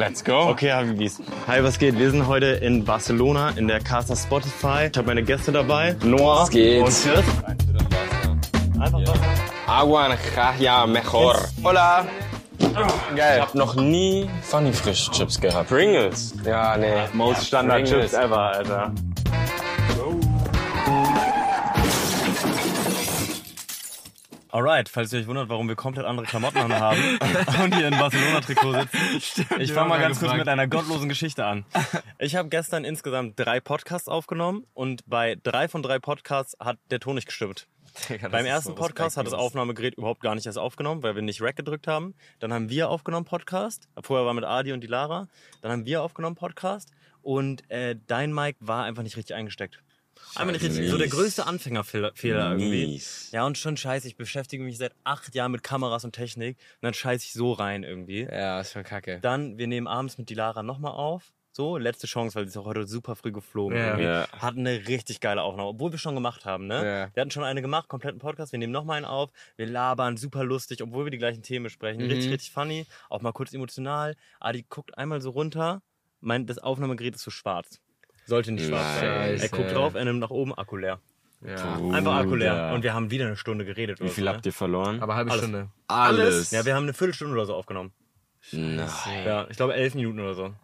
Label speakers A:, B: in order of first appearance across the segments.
A: Let's go.
B: Okay, Habibis. Hi, was geht? Wir sind heute in Barcelona in der Casa Spotify. Ich habe meine Gäste dabei. Noah
A: Was geht?
B: und Chris. Einfach Wasser.
A: Agua Najaya mejor. Hola. Ich
B: Geil.
A: hab noch nie Funny Frisch Chips gehabt. Pringles. Ja, nee.
B: Most Standard
A: Pringles.
B: Chips ever, Alter. Alright, falls ihr euch wundert, warum wir komplett andere Klamotten anhaben und hier in Barcelona-Trikot sitzen. ich fange mal ganz kurz mit einer gottlosen Geschichte an. Ich habe gestern insgesamt drei Podcasts aufgenommen und bei drei von drei Podcasts hat der Ton nicht gestimmt. Beim ersten Podcast hat das Aufnahmegerät überhaupt gar nicht erst aufgenommen, weil wir nicht Rack gedrückt haben. Dann haben wir aufgenommen Podcast. Vorher war mit Adi und die Lara. Dann haben wir aufgenommen Podcast. Und äh, dein Mic war einfach nicht richtig eingesteckt. Einfach nicht richtig. So der größte Anfängerfehler Fehler irgendwie. Ja, und schon scheiße. Ich beschäftige mich seit acht Jahren mit Kameras und Technik. Und dann scheiße ich so rein irgendwie.
C: Ja, ist schon kacke.
B: Dann, wir nehmen abends mit die Lara nochmal auf. So, letzte Chance, weil sie ist auch heute super früh geflogen.
C: Ja.
B: irgendwie.
A: Ja.
B: Hatten eine richtig geile Aufnahme, obwohl wir schon gemacht haben, ne?
C: Ja.
B: Wir hatten schon eine gemacht, kompletten Podcast. Wir nehmen nochmal einen auf. Wir labern, super lustig, obwohl wir die gleichen Themen. Richtig,
C: Mhm.
B: richtig funny. Auch mal kurz emotional. Adi guckt einmal so runter. Mein, das Aufnahmegerät ist so schwarz. Sollte nicht schwarz sein.
C: Nice.
B: Er guckt drauf, er nimmt nach oben, Akku leer.
C: Ja.
B: Einfach Akku leer. Und wir haben wieder eine Stunde geredet.
A: Wie viel
B: so,
A: habt ihr verloren?
C: Aber halbe
B: Alles.
C: Stunde.
A: Alles.
B: Ja, wir haben eine Viertelstunde oder so aufgenommen.
A: Nein.
B: Ja, ich glaube elf Minuten oder so.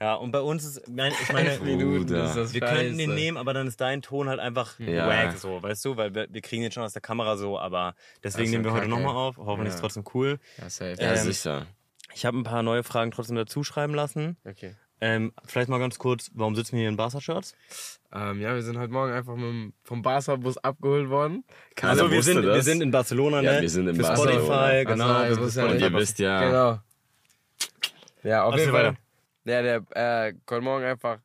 B: Ja, und bei uns ist, mein- ich meine,
A: Bruder.
C: ist das
B: wir
C: scheiße.
B: könnten den nehmen, aber dann ist dein Ton halt einfach
A: Ja.
B: wack, so, weißt du, weil wir, wir kriegen den schon aus der Kamera so, aber deswegen
C: ist
B: nehmen wir
C: ja
B: heute nochmal auf. Hoffentlich ist
C: Ja.
B: es trotzdem cool.
C: Ja, safe.
A: Ja,
B: Ähm,
A: sicher.
B: Ich habe ein paar neue Fragen trotzdem dazu schreiben lassen.
C: Okay.
B: Ähm, vielleicht mal ganz kurz, warum sitzen wir hier in Barca-Shirts?
C: Ähm, ja, wir sind heute Morgen einfach mit dem, vom Barca-Bus abgeholt worden.
A: Keiner
B: Also wir sind,
A: das.
B: wir sind in Barcelona,
A: Ja,
B: ne?
A: wir sind in
B: Für
A: Barcelona.
B: Spotify, genau.
C: Also, ja nicht.
A: Und ihr wisst ja,
C: Genau. Ja, auf jeden Fall.
B: weiter.
C: Ja, der äh, heute Morgen einfach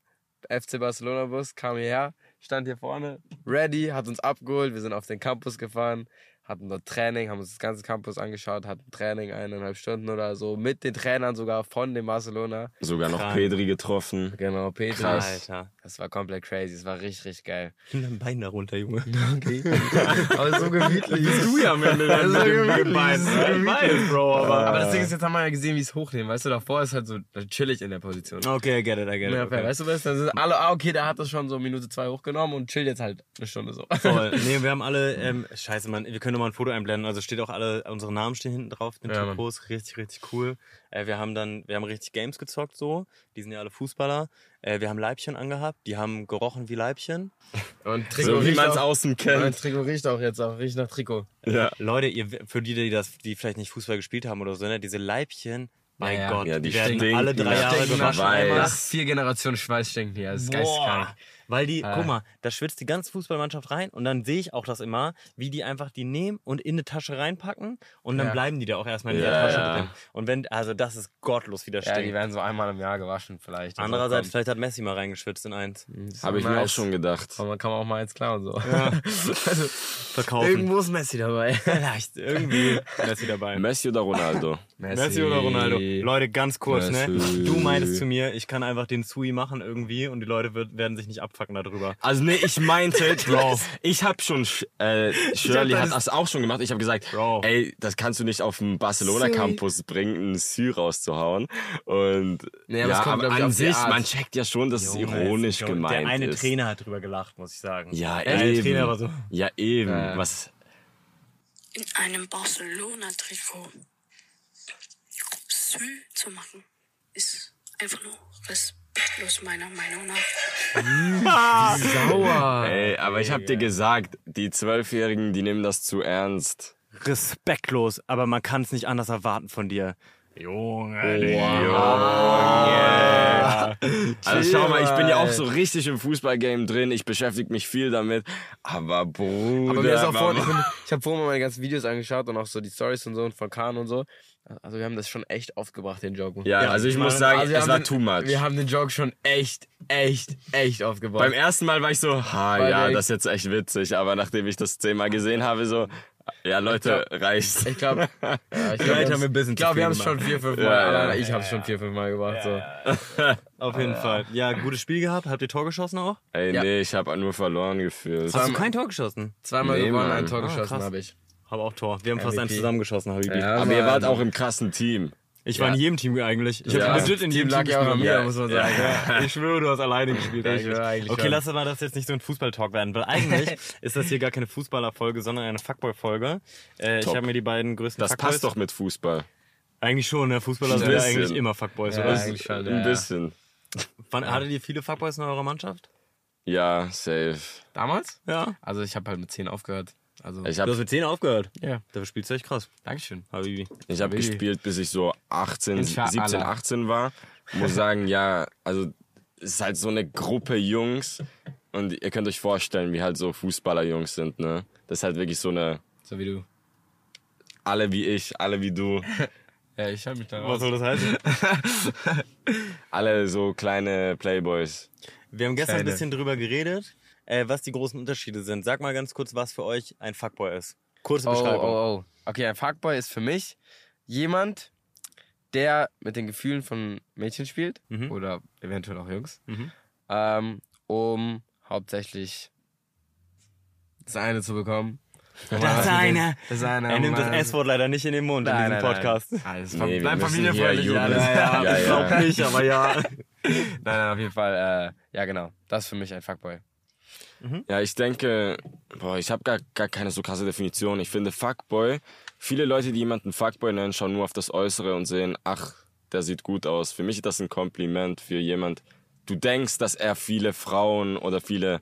C: FC Barcelona-Bus kam hierher, stand hier vorne, ready, hat uns abgeholt. Wir sind auf den Campus gefahren, hatten dort Training, haben uns das ganze Campus angeschaut, hatten Training eineinhalb Stunden oder so, mit den Trainern sogar von dem Barcelona.
A: sogar noch
B: Krank.
A: Pedri getroffen.
C: Genau, Petri.
A: Krass.
B: Alter.
C: Das war komplett crazy, es war richtig, richtig geil.
B: Nimm dein Bein da runter, Junge.
C: Okay. Aber so gemütlich.
B: Du ja am Ende dann
C: Also
B: mit dem Bein.
C: so
B: Ich
C: gemütlich.
B: Bro, aber...
C: Aber das Ding ist, jetzt haben wir ja gesehen, wie es hochnehmen. Weißt du, davor ist halt so chillig in der Position.
B: Okay, I get it, I get it.
C: Ja,
B: okay.
C: Weißt du was? Dann sind alle, ah, okay, der hat das schon so Minute zwei hochgenommen und chillt jetzt halt eine Stunde so.
B: Voll. Nee, wir haben alle, ähm, scheiße, Mann, wir können doch mal ein Foto einblenden. Also steht auch alle, unsere Namen stehen hinten drauf, den
C: Ja.
B: Trikots, richtig, richtig cool. Äh, wir haben dann, wir haben richtig Games gezockt so. Die sind ja alle Fußballer. Äh, wir haben Leibchen angehabt, die haben gerochen wie Leibchen.
C: Und Trikot
A: So wie
C: riecht
A: man es
C: auch,
A: außen
C: mein
A: kennt.
C: Trikot riecht auch jetzt auch, riecht nach Trikot.
A: Ja.
B: Leute, ihr, für die, die das, die vielleicht nicht Fußball gespielt haben oder so, ne, diese Leibchen, mein
C: Ja.
B: Gott,
A: Ja, die
B: die werden
A: stinken
B: alle drei Jahre gewaschen.
C: Nach vier Generationen Schweiß stinken hier. Das ist geisteskrank.
B: Weil die,
C: Äh.
B: guck mal, da schwitzt die ganze Fußballmannschaft rein und dann sehe ich auch das immer, wie die einfach die nehmen und in eine Tasche reinpacken und dann
C: Ja.
B: bleiben die da auch erstmal in
A: Ja,
B: der Tasche
A: ja.
B: drin. Und wenn, also das ist gottlos, wie das
C: Ja, die
B: stinkt.
C: werden so einmal im Jahr gewaschen vielleicht. Also
B: Andererseits, vielleicht hat Messi mal reingeschwitzt in eins.
C: Das ist
A: Habe ich mir auch
C: nice.
A: schon gedacht.
C: Aber man kann auch mal eins klauen so. also,
B: Verkaufen.
C: irgendwo ist Messi dabei.
B: Vielleicht, irgendwie Messi dabei.
A: Messi oder Ronaldo?
B: Messi oder Ronaldo? Leute, ganz kurz, ne?
A: Messi.
B: Du meintest zu mir, ich kann einfach den Sui machen irgendwie und die Leute wird, werden sich nicht abfacken darüber.
A: Also nee, ich meinte, ich habe schon, äh, Shirley
C: hab
A: hat
C: das-
A: auch schon gemacht. Ich habe gesagt,
B: Bro.
A: ey, das kannst du nicht auf dem Barcelona Campus bringen, einen Sü rauszuhauen. Und
C: Nee, aber
A: ja,
C: es kommt,
A: aber an sich, man checkt ja schon, dass es
B: Junge,
A: ironisch
B: Junge,
A: gemeint
B: Der eine
A: ist.
B: Trainer hat drüber gelacht, muss ich sagen.
A: Ja,
B: Der eine
A: eben.
B: Trainer war so.
A: Ja, eben.
C: Ja.
A: Was?
D: in einem Barcelona-Trikot Sü zu machen, ist einfach nur respektlos meiner Meinung nach.
C: Sauer.
A: Ey, aber ich habe dir gesagt, die Zwölfjährigen, die nehmen das zu ernst.
B: respektlos, aber man kann es nicht anders erwarten von dir. Junge,
A: Also schau mal, ich bin ja auch so richtig im Fußballgame drin. Ich beschäftige mich viel damit. Aber Bruder,
C: Aber mir ist auch vorhin, ich, ich habe vorhin mal meine ganzen Videos angeschaut und auch so die Stories und so und von Kahn und so. Also wir haben das schon echt oft gebracht, den Joke.
A: ja,
B: Ja,
A: also ich muss sagen,
C: Also wir
A: es
C: haben
A: war
C: den,
A: too much.
C: Wir haben den Joke schon echt, echt, echt oft gebracht.
A: Beim ersten Mal war ich so, ha,
C: Weil
A: ja, das ist jetzt echt witzig. Aber nachdem ich das zehnmal gesehen habe, so, ja, Leute, reicht's.
C: ich glaube, ja, ich
B: Vielleicht
C: glaube,
B: haben wir ein bisschen zu
C: wir
B: viel
C: haben es schon vier, fünf Mal.
A: Ja, ja.
C: ich habe es schon vier, fünf Mal gebracht. So.
B: Auf jeden Fall. Ja, gutes Spiel gehabt. Habt ihr Tor geschossen auch?
A: Ey,
C: Ja.
A: nee, ich habe nur verloren gefühlt.
B: Hast du kein Tor geschossen?
C: Zweimal
A: Nee,
C: gewonnen, ein Tor
B: Ah,
C: geschossen
B: krass.
C: habe ich.
B: Habe auch Tor. Wir haben fast
C: MVP.
B: eins zusammengeschossen, Habibi.
C: Ja,
A: Aber ihr
C: Mann.
A: wart auch im krassen Team.
B: Ich war in jedem Team eigentlich. Ich
C: Ja.
B: habe legit in
C: Team
B: jedem Team
C: noch
B: gespielt.
C: mir, muss man sagen.
B: Ja, ich schwöre, du hast alleine gespielt
C: Ich
B: eigentlich.
C: schwöre eigentlich
B: okay,
C: schon.
B: lass mal das jetzt nicht so ein Fußball-Talk werden, weil eigentlich ist das hier gar keine Fußballer-Folge, sondern eine Fuckboy-Folge. Äh, ich habe mir die beiden größten
A: Das
B: Fuckboys...
A: passt doch mit Fußball.
B: Eigentlich schon, ne? Fußballer
A: Ein
B: sind ja eigentlich immer Fuckboys,
C: Ja,
B: oder?
C: eigentlich schon,
A: Ein
C: ja.
A: bisschen.
B: Wann, hattet ihr viele Fuckboys in eurer Mannschaft?
A: Ja, safe.
C: Damals?
B: Ja.
C: Also ich habe halt mit 10 aufgehört. Also,
A: Ich
B: Du hast
A: habe
B: mit 10 aufgehört.
C: ja.
B: Dafür spielst du echt krass.
C: Dankeschön.
B: Habibi.
A: ich hab
C: Baby.
A: gespielt, bis ich so 18,
C: Inshallah.
A: 17, 18 war. Muss sagen, ja, also es ist halt so eine Gruppe Jungs und ihr könnt euch vorstellen, wie halt so Fußballerjungs sind, ne? Das ist halt wirklich so eine,
C: So wie du.
A: alle wie ich, alle wie du,
C: Ja, ich hab mich da
B: Was
C: raus.
B: soll das heißen?
A: alle so kleine Playboys.
B: Wir haben gestern ein
C: Kleine.
B: bisschen drüber geredet, äh, was die großen Unterschiede sind. Sag mal ganz kurz, was für euch ein Fuckboy ist. Kurze
C: Oh,
B: Beschreibung.
C: oh, oh. Okay, ein Fuckboy ist für mich jemand, der mit den Gefühlen von Mädchen spielt
B: Mhm.
C: oder eventuell auch Jungs,
B: Mhm.
C: ähm, um hauptsächlich das eine zu bekommen.
B: Das eine.
C: Das eine.
B: Er nimmt das. S-Wort leider nicht in den Mund in
C: Nein,
B: diesem
C: nein,
B: Podcast.
C: Nein. Alles
A: Nee,
C: bleib familienfreundlich. Ja, ja,
A: Ja,
B: ich glaub nicht, aber ja.
C: Nein, nein, auf jeden Fall. Äh, ja, genau. Das ist für mich ein Fuckboy.
A: Ja, ich denke, boah, ich habe gar, gar keine so krasse Definition. Ich finde Fuckboy, viele Leute, die jemanden Fuckboy nennen, schauen nur auf das Äußere und sehen, ach, der sieht gut aus. Für mich ist das ein Kompliment für jemand. Du denkst, dass er viele Frauen oder viele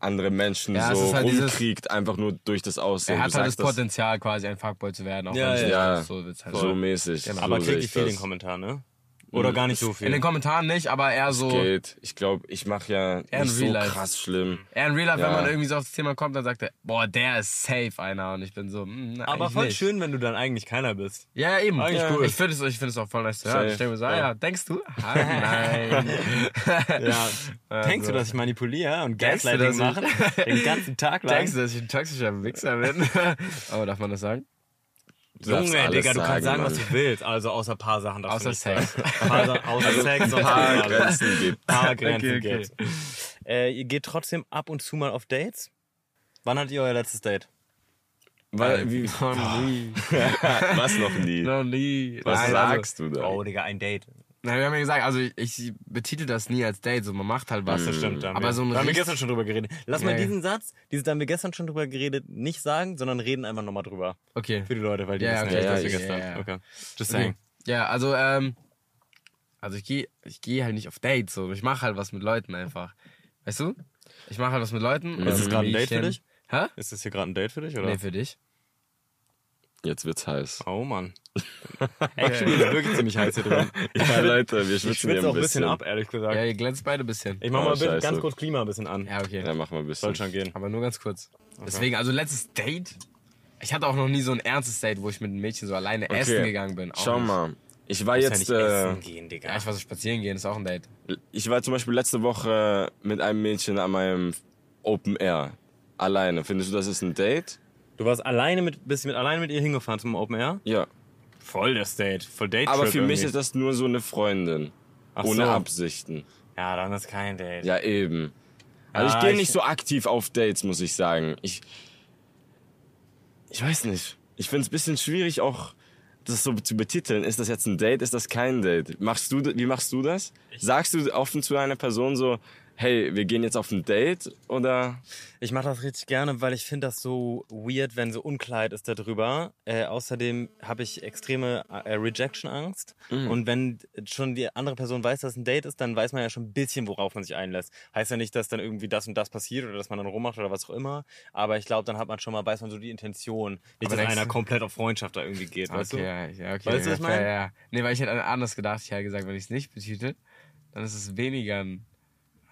A: andere Menschen
C: Ja,
A: so
C: halt dieses-
A: rumkriegt, einfach nur durch das Aussehen.
C: Er hat halt das Potenzial, quasi ein Fuckboy zu werden. Auch
B: Ja,
C: wenn
A: ja.
C: nicht so halt
A: so mäßig.
C: Genau.
A: So
B: Aber
A: sehe
B: kriegt
A: ich
B: viel
A: das.
B: den Kommentar, ne? Oder gar nicht so viel.
C: In den Kommentaren nicht, aber eher so.
A: Geht. Ich glaube, ich mache ja
C: Eher
A: nicht so
C: Life.
A: krass schlimm.
C: Eher in Real Life,
A: Ja.
C: wenn man irgendwie so auf das Thema kommt, dann sagt er, boah, der ist safe einer. Und ich bin so, hm, na,
B: aber voll
C: nicht.
B: schön, wenn du dann eigentlich keiner bist.
C: Ja, eben.
B: Eigentlich
C: ja.
B: cool.
C: Ich finde es, ich find es auch voll nice zu hören. Ich denke mir so, ah,
A: Ja.
C: ja, denkst du? Ah, nein.
B: Ja. Denkst du, dass ich manipuliere und Gaslighting mache? Den ganzen Tag lang?
C: Denkst du, dass ich ein toxischer Wichser bin? aber darf man das sagen?
B: Junge,
A: alles
B: Digga, du kannst sagen,
A: Mann.
B: was du willst. Also außer paar Sachen darfst du
C: Außer
B: nicht
C: Sex.
B: sagen. Paar, außer Sex und
A: Paar. Grenzen gibt.
B: Paar Grenzen
C: Okay, okay.
B: gibt's. Äh, ihr geht trotzdem ab und zu mal auf Dates? Wann hattet ihr euer letztes Date?
A: Weil, wie,
C: Noch nie.
A: was noch nie?
C: Noch nie.
A: Was
C: Nein,
A: sagst du da?
B: Oh, Digga, ein Date.
C: Nein, wir haben ja gesagt, also ich, ich betitel das nie als Date, so man macht halt was.
B: Das stimmt. Da haben
C: Aber
B: wir,
C: so ein
B: da haben wir
C: richtig-
B: gestern schon drüber geredet. Lass mal
C: Ja, ja.
B: diesen Satz, dieses, da haben wir gestern schon drüber geredet, nicht sagen, sondern reden einfach nochmal drüber.
C: Okay.
B: Für die Leute, weil die
C: Ja,
B: wissen
C: okay,
B: nicht,
A: ja,
B: was wir
A: ja,
B: gestern.
C: ja, ja.
B: Okay. Just saying.
C: Ja, also, ähm, also ich gehe ich geh halt nicht auf Dates, so. Ich mache halt was mit Leuten einfach. Weißt du? Ich mache halt was mit Leuten.
B: Ist das gerade ein Date für
C: Mädchen-
B: dich?
C: Hä?
B: Ist das hier gerade ein Date für dich, oder?
C: Nee, für dich.
A: Jetzt wird's heiß.
B: Oh Mann. Actually, ist wirklich ziemlich heiß hier drin.
A: Ja, Leute, wir
B: Ich
A: schwitzen hier
B: schwitze auch
A: ein bisschen.
B: ab, ehrlich gesagt.
C: Ja, ihr glänzt beide ein bisschen.
B: Ich mach
A: Oh,
B: mal bitte
A: scheiße.
B: ganz kurz Klima ein bisschen an.
C: Ja, okay.
A: Ja, machen wir ein bisschen.
B: Soll schon gehen.
C: Aber nur ganz kurz. Deswegen, also letztes Date. Ich hatte auch noch nie so ein ernstes Date, wo ich mit einem Mädchen so alleine essen gegangen bin. Auch
A: Schau
C: nicht.
A: mal. Ich war
B: ja
A: jetzt,
B: nicht
A: äh,
B: essen gehen, Digga.
C: Ja, ich war so spazieren gehen, ist auch ein Date.
A: ich war zum Beispiel letzte Woche mit einem Mädchen an meinem Open Air. Alleine. Findest du, das ist ein Date?
B: Du warst alleine mit, bist mit alleine mit ihr hingefahren zum Open Air?
A: Ja.
B: Voll das Date. Voll Date
A: Aber für mich ist das nur so eine Freundin.
B: Ach
A: ohne
B: so.
A: Absichten.
B: Ja, dann ist kein Date.
A: Ja, eben. Also
B: Ja,
A: ich gehe
B: ich-
A: nicht so aktiv auf Dates, muss ich sagen. Ich, ich weiß nicht. Ich finde es ein bisschen schwierig, auch das so zu betiteln. Ist das jetzt ein Date? Ist das kein Date? Machst du, wie machst du das? Sagst du offen zu einer Person so, hey, wir gehen jetzt auf ein Date? Oder?
B: Ich mache das richtig gerne, weil ich finde das so weird, wenn so Unklarheit ist darüber. Äh, außerdem habe ich extreme äh, Rejection-Angst. Und wenn schon die andere Person weiß, dass es ein Date ist, dann weiß man ja schon ein bisschen, worauf man sich einlässt. Heißt ja nicht, dass dann irgendwie das und das passiert oder dass man dann rummacht oder was auch immer. Aber ich glaube, dann hat man schon mal, weiß man so die Intention. Nicht, dass einer komplett auf Freundschaft da irgendwie geht, weißt
C: okay,
B: du?
C: ja, okay.
B: Weißt du, was
C: ja,
B: ich meine?
C: Ja, ja. Nee, weil ich hätte anders gedacht. Ich hätte gesagt, wenn ich es nicht betitel, dann ist es weniger ein,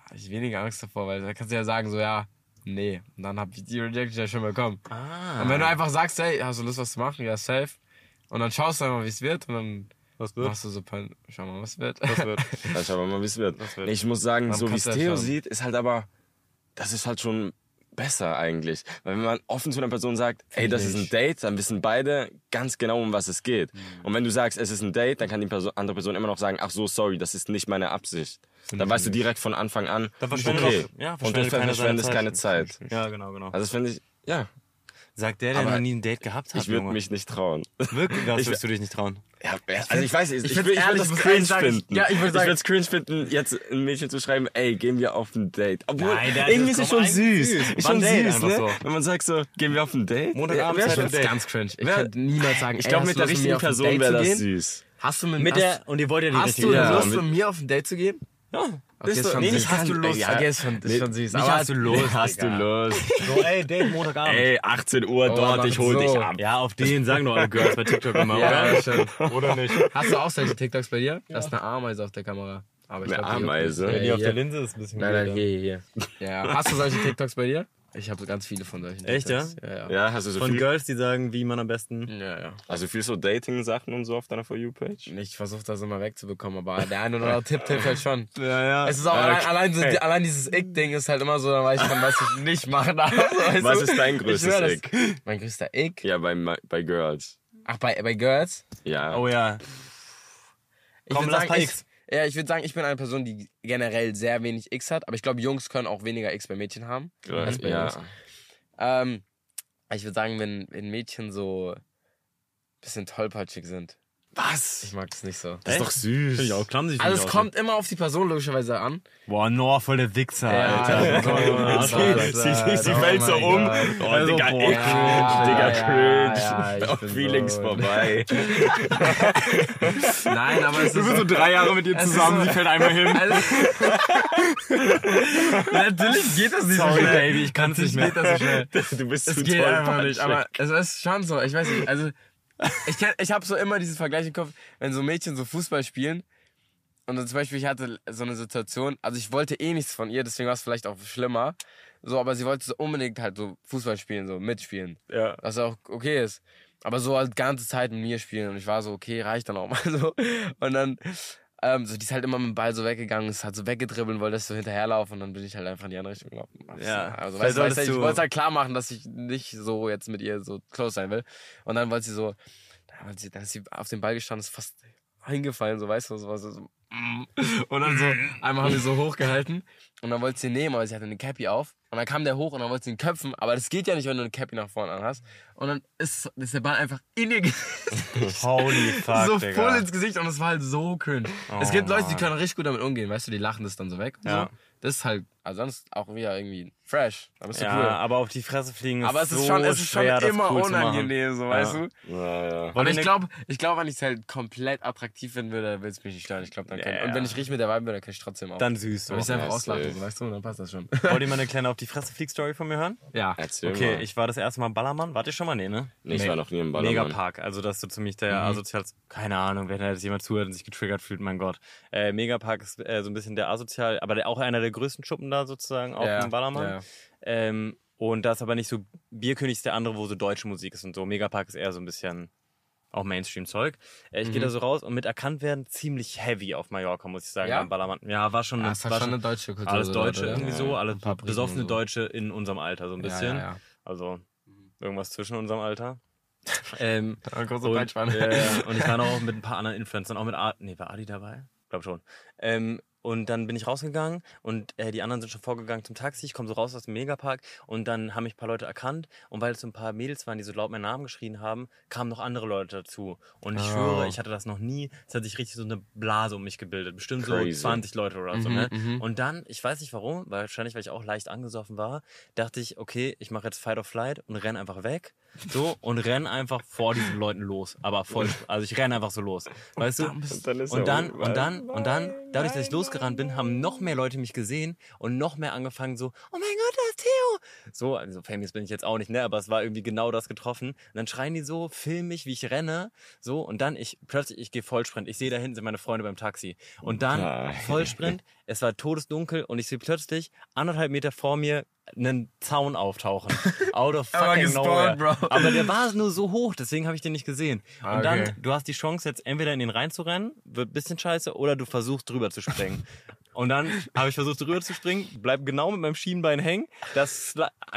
C: hab ich weniger Angst davor, weil da kannst du ja sagen, so, ja, nee. Und dann hab ich die Rejection ja schon bekommen.
B: Ah.
C: Und wenn du einfach sagst, hey, hast du Lust, was zu machen? Ja, safe. Und dann schaust du einfach, wie es wird und dann
B: Was wird?
C: machst du so, pan- schau mal, was wird.
B: Was wird?
A: Ja, schauen wir mal, wie es wird.
B: wird.
A: Ich muss sagen,
C: Warum
A: so wie es Theo
C: schauen?
A: sieht, ist halt aber, das ist halt schon besser eigentlich. Weil wenn man offen zu einer Person sagt, ey, das ist ein. Date, dann wissen beide ganz genau, um was es geht.
C: Mhm.
A: Und wenn du sagst, es ist ein Date, dann kann die Person, andere Person immer noch sagen, ach so, sorry, das ist nicht meine Absicht. Dann weißt du direkt von Anfang an,
B: Dann
A: okay.
B: auch, ja,
A: und du
B: verschwendet keiner seine
A: verschwendest keine Zeit.
B: Ja, genau, genau.
A: Also das finde ich, ja.
B: Sagt der, der
C: Aber
B: noch nie ein Date gehabt hat.
A: Ich würde mich nicht trauen.
B: Wirklich? Was
A: Ich-
B: würdest du dich nicht trauen?
A: Ja, also ich weiß nicht, ich,
C: ich
A: ich, ich würde
C: ich
A: das
C: muss
A: cringe
C: sagen,
A: finden.
C: ja, ich würd sagen-
A: würde es cringe finden, jetzt ein Mädchen zu schreiben, ey, gehen wir auf ein Date. Obwohl,
B: Nein, das
A: irgendwie
B: ist
A: ist es schon süß.
B: süß.
A: Ist schon
B: Date
A: süß, ne?
B: so.
A: Wenn man sagt so, gehen wir auf ein Date.
B: Montagabend
A: schon-
B: für Date.
C: ganz cringe. Ich
A: Ja.
C: könnte niemals sagen,
A: Ich glaube, mit der richtigen Person wäre das süß.
C: Hast du mit,
B: Mit der, und ihr wollt ja die
C: hast du
A: Ja,
C: Lust,
A: mit-
C: mit mir auf ein Date zu gehen?
B: Ja.
C: Okay,
A: Ist
C: schon
A: nee,
C: süß.
A: nicht hast du Lust.
C: Ja, okay, ist schon, ist schon süß.
B: Nicht
C: aber
B: hast du Lust.
A: Hast du. Lust?
B: So, ey, Date Montagabend.
A: Ey, 18 Uhr
C: Oh,
A: dort, ich hol
C: so.
A: dich ab.
B: Ja, auf den sagen doch alle Girls bei TikTok immer,
C: Ja,
B: oder?
C: stimmt.
B: Oder nicht?
C: Hast du auch solche TikToks bei dir? Das ist eine Ameise auf der Kamera. Aber ich
A: Eine
C: glaub,
A: Ameise?
B: Wenn die
C: Ja,
B: auf der. Linse ist, ein bisschen
C: Nein, nein, hier, hier. hier. Ja. Hast du solche TikToks bei dir? Ich habe ganz viele von solchen
B: Echt, ja?
C: Ja, ja.
A: Ja, hast du so
B: Von
A: viel,
B: Girls, die sagen, wie man am besten.
C: ja, ja.
A: also viel so Dating-Sachen und so auf deiner For You-Page?
C: Ich versuche das immer wegzubekommen, aber der eine oder andere Tipp hilft halt schon.
B: Ja, ja.
C: Es ist auch
A: Ja,
C: allein,
A: okay.
C: allein, so, allein dieses Ick-Ding ist halt immer so, dann weiß ich schon, was ich nicht machen darf. Weißt
A: Was ist dein
C: Ich
A: größtes. Ick?
C: Mein größter Ick?
A: Ja, bei, bei Girls.
C: Ach, bei, bei Girls?
A: Ja.
B: Oh ja.
C: Ich
B: Komm, lass
C: sagen,
B: paar
C: ich,
B: X.
C: Ja, ich würde sagen, ich bin eine Person, die generell sehr wenig X hat, aber ich glaube, Jungs können auch weniger X bei Mädchen haben. als bei
A: ja.
C: Jungs. Ähm, ich würde sagen, wenn, wenn Mädchen so ein bisschen tollpatschig sind.
A: Was?
C: Ich mag das nicht so.
A: Das ist doch süß.
B: Finde ich auch clumsy.
C: Also es
B: ich auch
C: kommt immer auf die Person logischerweise an.
B: Boah, Noah, voll der Wichser,
C: Ja,
B: Alter.
A: Sie, sie, sie
C: oh
A: fällt so um.
C: Gott.
A: Oh,
B: Also,
A: Digga,
B: boah.
A: eh
C: Ja,
A: Digga,
C: ja,
A: cringe.
C: ja, ich
A: oh,
C: bin
A: Feelings
C: so-
A: vorbei.
C: Nein, aber es ist so,
B: drei Jahre mit ihr
C: Es zusammen,
B: sie fällt einmal hin.
C: Also, natürlich geht das nicht
B: Sorry,
C: so schnell.
B: Baby, ich kann's nicht mehr.
C: Geht das so schnell.
A: Du bist
C: Es
A: zu
C: geht
A: toll.
C: einfach nicht, aber es ist schon so. Ich weiß nicht, also ich, kenn- ich habe so immer diesen Vergleich im Kopf, wenn so Mädchen so Fußball spielen und dann zum Beispiel ich hatte so eine Situation, also ich wollte eh nichts von ihr, deswegen war es vielleicht auch schlimmer, so, aber sie wollte so unbedingt halt so Fußball spielen, so mitspielen,
A: Ja.
C: was auch okay ist. Aber so halt ganze Zeit mit mir spielen und ich war so, okay, reicht dann auch mal so. Und dann, ähm, so, die ist halt immer mit dem Ball so weggegangen, ist halt so weggedribbelt und wollte so hinterherlaufen und dann bin ich halt einfach in die andere Richtung gelaufen.
B: Ja,
C: also weißt, weißt, ich wollte halt klar machen, dass ich nicht so jetzt mit ihr so close sein will. Und dann wollte sie so, dann, sie, dann ist sie auf den Ball gestanden, ist fast hingefallen, so weißt du, so, so, so. und dann so, einmal haben wir so hochgehalten und dann wollte sie nehmen, aber sie hatte eine Cappy auf und dann kam der hoch und dann wollte sie ihn köpfen, aber das geht ja nicht, wenn du eine Cappy nach vorne anhast und dann ist, ist der Ball einfach in ihr Gesicht
B: Holy fuck,
C: so
B: Digga.
C: voll ins Gesicht und es war halt so cringe. es
B: Oh,
C: gibt Leute, die können richtig gut damit umgehen, weißt du, die lachen das dann so weg und
B: Ja.
C: so. Das ist halt, also sonst auch wieder irgendwie fresh, bist du
B: Ja,
C: cool.
B: aber auf die Fresse fliegen ist
C: Aber es ist
B: so
C: schon, es ist schon
B: schwer,
C: immer
B: cool
C: unangenehm, so, weißt
B: Ja.
C: du?
A: Ja, ja.
C: Und ich glaube, ich glaub, wenn ich es halt komplett attraktiv finden würde, würde es mich nicht stören. Ich glaube, dann kann,
B: Ja,
C: Und wenn ich richtig mit der Vibe bin, dann kann ich trotzdem auch.
B: Dann süß.
C: wenn ich einfach
A: Ja,
C: auslache,
A: safe.
C: so, weißt du, dann passt das schon.
B: Wollt ihr mal eine kleine auf die Fresse flieg Story von mir hören?
C: ja.
A: Erzähl
B: Okay,
A: mal.
B: ich war das erste Mal im Ballermann. Wart ihr schon mal? Nee, ne?
A: Nee, ich war noch nie im Ballermann.
B: Megapark, also dass du ziemlich der
C: Mhm.
B: asozial, keine Ahnung, wenn da jetzt jemand zuhört und sich getriggert fühlt, mein Gott. Äh, Megapark ist äh, so ein bisschen der asozial, aber der, auch einer der größten Schuppen da sozusagen auf
C: Ja,
B: dem Ballermann.
C: ja.
B: Ähm, und da ist aber nicht so, Bierkönig ist der andere, wo so deutsche Musik ist und so. Megapark ist eher so ein bisschen auch Mainstream-Zeug. Äh, ich gehe
C: Mhm.
B: da so raus und mit erkannt werden ziemlich heavy auf Mallorca, muss ich sagen,
C: Ja?
B: beim Ballermann. Ja, war schon,
C: Ja, es hat
B: war
C: schon eine deutsche Kultur.
B: alles
C: so
B: Deutsche
C: oder?
B: irgendwie so,
C: Ja,
B: alles
C: paar Briten
B: besoffene
C: und so.
B: Deutsche in unserem Alter so ein bisschen. Also irgendwas zwischen unserem Alter. ähm, und,
C: Breitspann.
B: äh, und ich war noch mit ein paar anderen Influencern, auch mit Adi. Nee, war Adi dabei? Glaub schon. Ähm, und dann bin ich rausgegangen und äh, die anderen sind schon vorgegangen zum Taxi. Ich komme so raus aus dem Megapark und dann haben mich ein paar Leute erkannt. Und weil es so ein paar Mädels waren, die so laut meinen Namen geschrien haben, kamen noch andere Leute dazu. Und ich
C: Oh.
B: schwöre, ich hatte das noch nie. Es hat sich richtig so eine Blase um mich gebildet. Bestimmt
A: Crazy.
B: so 20 Leute oder so.
C: Mhm,
B: Ne?
C: mhm.
B: Und dann, ich weiß nicht warum, wahrscheinlich weil ich auch leicht angesoffen war, dachte ich, okay, ich mache jetzt Fight or Flight und renn einfach weg. So, und renn einfach vor diesen Leuten los. Aber voll, also ich renn einfach so los. Weißt du?
A: Und dann,
B: Und dann, und dann, und dann, dadurch, dass ich losgerannt bin, haben noch mehr Leute mich gesehen und noch mehr angefangen so, oh mein Gott, da ist Theo. So, also famous bin ich jetzt auch nicht, ne, aber es war irgendwie genau das getroffen. Und dann schreien die so, film mich, wie ich renne, so, und dann ich, plötzlich, ich gehe Vollsprint. Ich sehe da hinten sind meine Freunde beim Taxi. Und dann. Vollsprint, es war todesdunkel und ich sehe plötzlich anderthalb Meter vor mir einen Zaun auftauchen. Out of fucking
C: gespawnt,
B: nowhere.
C: Bro.
B: Aber der war nur so hoch, deswegen habe ich den nicht gesehen. Und
C: Ah,
B: dann,
C: okay.
B: du hast die Chance jetzt entweder in den reinzurennen, wird ein bisschen scheiße, oder du versuchst drüber zu springen. Und dann habe ich versucht drüber zu springen, bleib genau mit meinem Schienbein hängen, das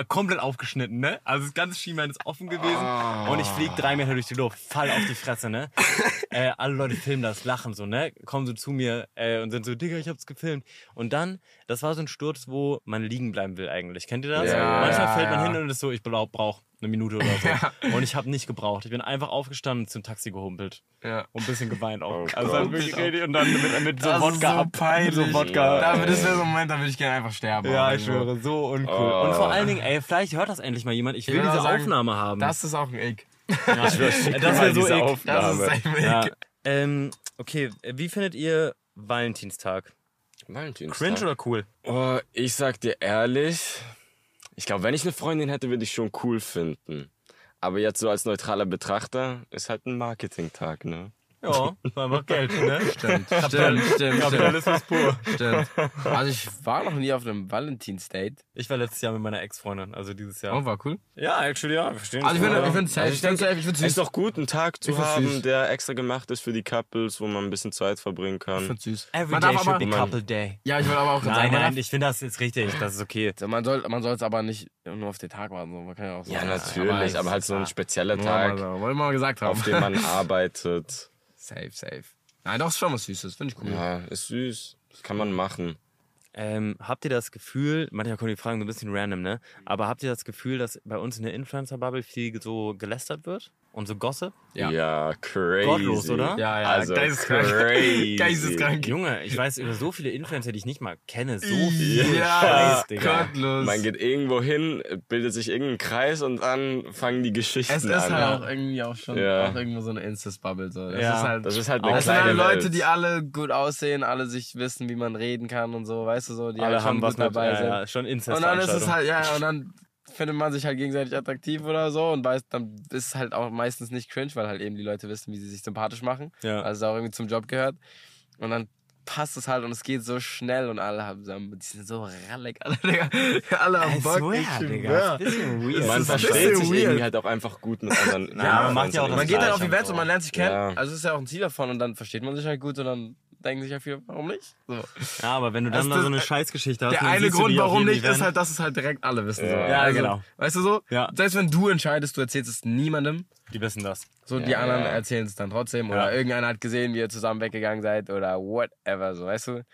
B: komplett aufgeschnitten, ne? Also das ganze Schienbein ist offen gewesen und ich flieg drei Meter durch die Luft, fall auf die Fresse, ne? äh, alle Leute filmen das, lachen so, ne? Kommen so zu mir äh, und sind so, Digga, ich hab's gefilmt. Und dann, das war so ein Sturz, wo man liegen bleiben will eigentlich. Kennt ihr das?
A: Ja,
B: Manchmal
C: ja,
B: fällt man
C: ja.
B: hin und ist so, ich glaub, brauch eine Minute oder so. Und ich habe nicht gebraucht. Ich bin einfach aufgestanden und zum Taxi gehumpelt.
C: Ja.
B: Und ein bisschen geweint auch.
A: Oh
B: also dann wirklich richtig und dann mit, mit so
C: Das ist
B: Wodka
C: so peinlich.
B: So Wodka.
C: Da, das wäre so ein Moment, da würde ich gerne einfach sterben.
B: Ja, ich schwöre, so uncool.
A: Oh.
B: Und vor allen Dingen, ey, vielleicht hört das endlich mal jemand. Ich will
C: will
B: diese
C: sagen,
B: Aufnahme haben.
C: Das ist auch ein Ick.
B: ja,
A: Ich schwör, schick
B: das wäre so ick.
C: Das
A: Aufnahme.
C: ist ein Ick.
B: Ja. Ähm, okay, wie findet ihr Valentinstag?
A: Valentinstag.
B: Cringe oder cool?
A: Oh, ich sag dir ehrlich, ich glaube, wenn ich eine Freundin hätte, würde ich schon cool finden. Aber jetzt so als neutraler Betrachter ist halt ein Marketingtag, ne?
B: Ja, war einfach Geld, ne?
C: Stimmt, stimmt, stimmt, stimmt.
B: Kapitalismus pur.
C: stimmt. Also ich war noch nie auf einem Valentinsdate.
B: Ich war letztes Jahr mit meiner Ex-Freundin, also dieses Jahr.
C: Oh, war cool.
B: Ja, actually, ja, verstehen.
C: Also ich finde, ich finde
A: Also
C: safe,
A: ich denke,
C: ich finde
A: es ist doch gut, einen Tag zu
C: Ich
A: haben, der extra gemacht ist für die Couples, wo man ein bisschen Zeit verbringen
C: Ich
A: kann.
C: finde süß.
B: Every
C: Man
B: day should
C: aber,
B: be couple day.
C: ja, ich wollte aber auch
B: Nein,
C: sagen,
B: nein, ich finde das ist richtig, das ist okay.
C: Man soll man soll es aber nicht nur auf den Tag warten. So. Man kann ja auch so
A: Ja,
C: aber
A: natürlich,
C: es-
A: aber halt so ein spezieller Tag,
C: Wollen wir mal gesagt haben.
A: auf dem man arbeitet.
C: Safe, safe. Nein, doch, ist schon was Süßes. Finde ich cool.
A: Ja, ist süß. Das kann man machen.
B: Ähm, habt ihr das Gefühl, manchmal kommen die Fragen so ein bisschen random, ne? Aber habt ihr das Gefühl, dass bei uns in der Influencer-Bubble viel so gelästert wird? Und so Gossip?
C: Ja.
A: Ja, crazy.
B: Gottlos, oder?
C: Ja, ja,
A: Also
C: geisteskrank.
A: crazy.
C: Geisteskrank.
B: Junge, ich weiß über so viele Influencer, die ich nicht mal kenne. So viel
C: Ja,
B: Scheiß, Digga.
C: gottlos.
A: Man geht irgendwo hin, bildet sich irgendein Kreis und dann fangen die Geschichten
C: es ist
A: an.
C: halt auch irgendwie auch schon
A: Ja.
C: auch irgendwo so eine Instas-Bubble. So. Das
B: Ja,
C: ist halt,
A: das ist halt eine
C: das sind
A: kleine
C: halt Leute,
A: Welt.
C: die alle gut aussehen, alle sich wissen, wie man reden kann und so, weißt du so, die
B: Alle
C: halt schon
B: haben was mit,
C: dabei
B: ja, ja, schon Incest
C: Und dann ist es halt, ja, und dann findet man sich halt gegenseitig attraktiv oder so und weiß, dann ist es halt auch meistens nicht cringe, weil halt eben die Leute wissen, wie sie sich sympathisch machen.
B: Ja.
C: Also es auch irgendwie zum Job gehört. Und dann passt es halt und es geht so schnell und alle haben, die sind so rallig, alle, Digga. alle am
B: I
C: Bock.
B: swear,
C: ich
B: Digga, bisschen weird.
A: Man versteht sich
C: weird.
A: irgendwie halt auch einfach gut mit anderen.
B: Ja, man macht ja auch das
C: Man geht dann auf
B: Gleiche
C: Events
B: und
C: man lernt sich kennen.
A: Ja.
C: Also das ist ja auch ein Ziel davon und dann versteht man sich halt gut und dann denken sich ja viele, warum nicht? So.
B: Ja, aber wenn du dann
C: Also
B: da so eine Scheißgeschichte hast.
C: Der eine Grund,
B: die
C: warum nicht, ist
B: Event.
C: halt, dass es halt direkt alle wissen.
A: Ja.
C: So.
A: Ja,
C: also,
B: genau.
C: Weißt du so?
B: Ja.
C: Selbst wenn du entscheidest, du erzählst es niemandem,
B: Die wissen das.
C: so die
A: Ja,
C: anderen
A: ja.
C: erzählen es dann trotzdem.
B: Ja.
C: Oder irgendeiner hat gesehen, wie ihr zusammen weggegangen seid oder whatever, so, weißt du?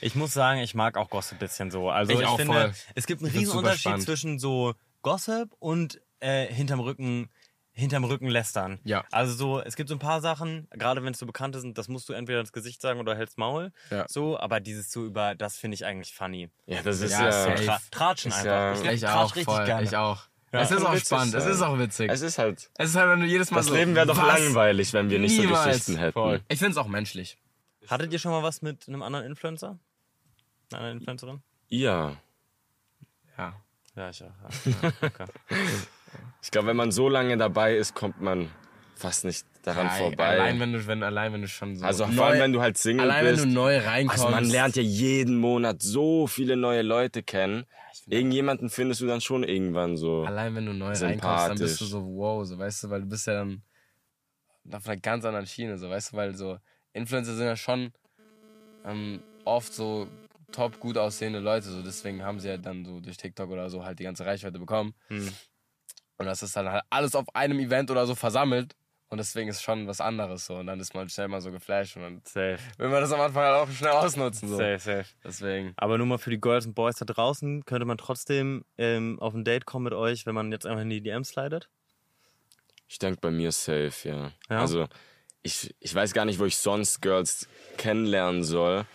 B: Ich muss sagen, ich mag auch Gossip ein bisschen so. Also
C: Ich
B: ich,
C: auch
B: finde,
C: voll.
B: es gibt einen riesen Unterschied
C: spannend.
B: zwischen so Gossip und äh, hinterm Rücken hinterm Rücken lästern.
C: Ja.
B: Also so, es gibt so ein paar Sachen, gerade wenn es so bekannte sind, das musst du entweder ins Gesicht sagen oder hältst Maul.
C: Ja.
B: So, aber dieses so über, das finde ich eigentlich funny.
A: Ja, das ist
C: Ja,
A: ja.
B: Tra tratschen
A: Ist
B: einfach.
A: ja-
B: ich
C: Ich
B: tratsch
C: auch,
B: richtig
C: voll.
B: gerne.
C: Ich auch.
B: Ja.
C: Es ist auch
A: witzig
C: spannend, es ist auch witzig.
A: Es ist halt.
C: Es ist halt, wenn du jedes Mal
A: Das
C: so.
A: Leben wäre doch
C: was?
A: langweilig, wenn wir nicht so
C: Niemals.
A: Geschichten hätten.
B: Voll.
C: Ich finde es auch menschlich.
B: Hattet ihr schon mal was mit einem anderen Influencer? Einer anderen Influencerin?
A: Ja.
C: Ja.
B: Ja, ich auch. Ja. Okay.
A: Ich glaube, wenn man so lange dabei ist, kommt man fast nicht daran
C: Ja,
A: vorbei.
C: Allein wenn du, wenn, allein wenn du schon so.
A: also
C: neu,
A: vor allem, wenn du halt Single
C: allein
A: bist.
C: wenn du neu reinkommst.
A: also man lernt ja jeden Monat so viele neue Leute kennen. Irgendjemanden findest du dann schon irgendwann so.
C: Allein wenn du neu reinkommst, dann bist du so wow, so weißt du, weil du bist ja dann auf einer ganz anderen Schiene, so weißt du, weil so Influencer sind ja schon ähm, oft so top gut aussehende Leute, so deswegen haben sie ja dann so durch TikTok oder so halt die ganze Reichweite bekommen.
B: Hm.
C: Und das ist dann halt alles auf einem Event oder so versammelt. Und deswegen ist schon was anderes so. Und dann ist man schnell mal so geflasht und dann
B: Safe.
C: will man das am Anfang halt auch schnell ausnutzen. So.
B: Safe, safe.
C: Deswegen.
B: Aber nur mal für die Girls und Boys da draußen, könnte man trotzdem ähm, auf ein Date kommen mit euch, wenn man jetzt einfach in die DMs slidet?
A: Ich denke bei mir safe, ja.
B: Ja?
A: Also ich, ich weiß gar nicht, wo ich sonst Girls kennenlernen soll.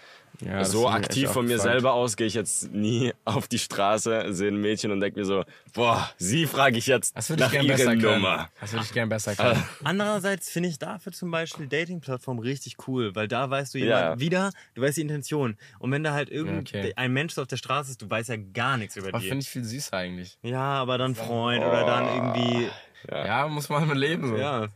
C: Ja,
A: so
C: ich
A: aktiv von mir
C: gefragt.
A: selber aus gehe ich jetzt nie auf die Straße, sehe ein Mädchen und denke mir so, boah, sie frage ich jetzt
C: Das würde ich
A: nach
C: gern
A: ihrer
C: besser können.
A: Nummer.
C: Das würde ich gern besser können.
B: Andererseits finde ich dafür zum Beispiel Dating-Plattform richtig cool, weil da weißt du
A: Ja.
B: jemand wieder, du weißt die Intention. Und wenn da halt irgendein
C: Okay.
B: ein Mensch auf der Straße ist, du weißt ja gar nichts über die.
C: finde ich viel süßer eigentlich.
B: Ja, aber dann Freund oder dann irgendwie.
C: Ja, muss man mit leben so.
B: Ja.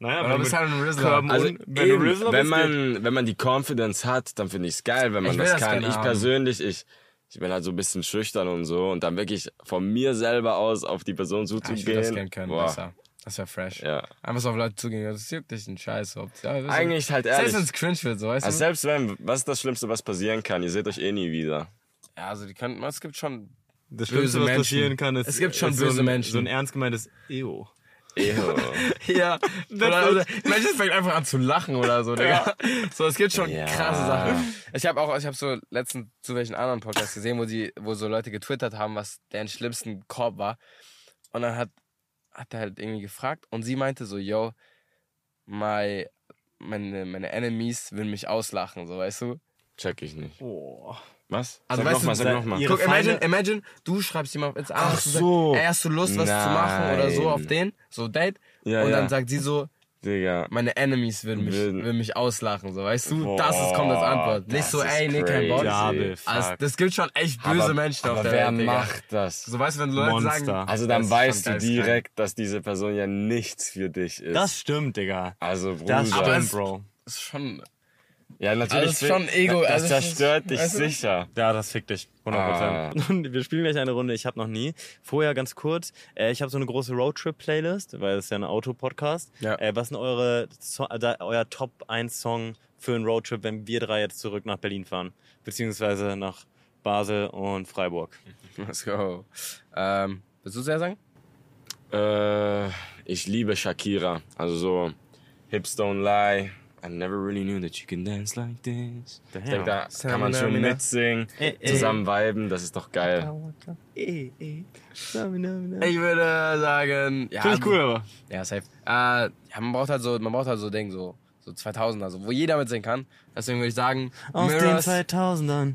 B: Naja,
C: Oder bist halt ein Rizzler.
A: Also
B: du
A: eben,
B: Rizzler
A: wenn man, wenn man die Confidence hat, dann finde ich es geil, wenn man
C: Ich will
A: das
C: das
A: kann. Ich persönlich, ich, ich bin halt so ein bisschen schüchtern und so und dann wirklich von mir selber aus auf die Person
C: Ah, ich
A: zuzugehen.
C: würde das gerne können,
A: boah,
C: besser. Das wäre fresh.
A: Ja.
C: Einfach so auf Leute zugehen, das juckt dich ein Scheiß. Ob, ja, du,
A: Eigentlich halt
C: Selbst
A: ehrlich.
C: wenn es cringe wird, so weißt
A: Also
C: du?
A: selbst wenn, was ist das Schlimmste, was passieren kann? Ihr seht euch eh nie wieder.
C: Ja, also die können, es gibt schon.
B: das
C: böse
B: Schlimmste, was
C: Menschen.
B: passieren kann, ist.
C: Es gibt schon
B: ist so
C: böse
B: ein,
C: Menschen.
B: So ein ernst gemeintes Eo.
C: Ja, oder, oder Menschen fängt einfach an zu lachen oder so, Digga. So, es gibt schon
A: Ja.
C: krasse Sachen. Ich habe auch, ich habe so letztens zu welchen anderen Podcasts gesehen, wo sie, wo so Leute getwittert haben, was deren schlimmsten Korb war. Und dann hat, hat er halt irgendwie gefragt und sie meinte so, yo, my, meine, meine Enemies würden mich auslachen, so weißt du?
A: Check ich nicht.
B: Oh.
A: Was?
C: Also
A: sag
C: weißt du,
A: nochmal, sag nochmal.
C: Guck, imagine,
B: Feinde-
C: imagine, du schreibst jemand ins
A: Ach
C: Ach
A: so.
C: Ey, hast du Lust, was zu machen oder so
A: Nein.
C: auf den? So Date?
A: Ja,
C: und
A: ja.
C: dann sagt sie so,
A: Digga.
C: meine Enemies würden mich,
A: Würden-
C: mich auslachen, so weißt du?
A: Boah,
C: das ist, kommt als Antwort. Nicht so, ey, nee, kein Bock.
B: Gabel,
C: Also, das gibt schon echt böse
A: aber,
C: Menschen auf
A: aber
C: der
A: wer
C: Welt, Digga.
A: macht das?
C: So weißt du, wenn Leute
B: Monster.
C: sagen,
A: Also dann weißt du direkt, dass diese Person ja nichts für dich ist.
B: Das stimmt, Digga.
A: also Bruder.
B: Das
C: Aber
B: stimmt,
C: es-
B: Bro.
C: das ist schon,
A: ja, natürlich.
C: Also es ist schon Ego,
A: Das
C: also ist-
A: zerstört dich
C: du?
A: sicher.
B: Ja, das fickt dich. 100%. Und wir spielen gleich eine Runde. Ich habe noch nie. Vorher ganz kurz. Äh, ich habe so eine große Roadtrip-Playlist, weil es ist ja ein Auto-Podcast.
C: Ja.
B: Äh, was sind eure, so da, euer Top 1 Song für einen Roadtrip, wenn wir drei jetzt zurück nach Berlin fahren? Beziehungsweise nach Basel und Freiburg.
C: let's go. Ähm, willst du es ja sagen?
A: Äh, ich liebe Shakira. Also so Hips Don't Lie. I never really knew that you can dance like this.
B: Damn.
A: Ich denke, da kann man schon mitsingen,
B: Äh, äh.
A: zusammen viben, das ist doch geil.
C: Ich würde sagen, ja.
B: Finde ich cool, aber.
C: Ja, safe. Äh, ja, man braucht halt so, man braucht halt so Ding, so, so 2000, also wo jeder mitsingen kann. Deswegen würde ich sagen,
B: Aus den
C: Mirrors,
B: 2000ern.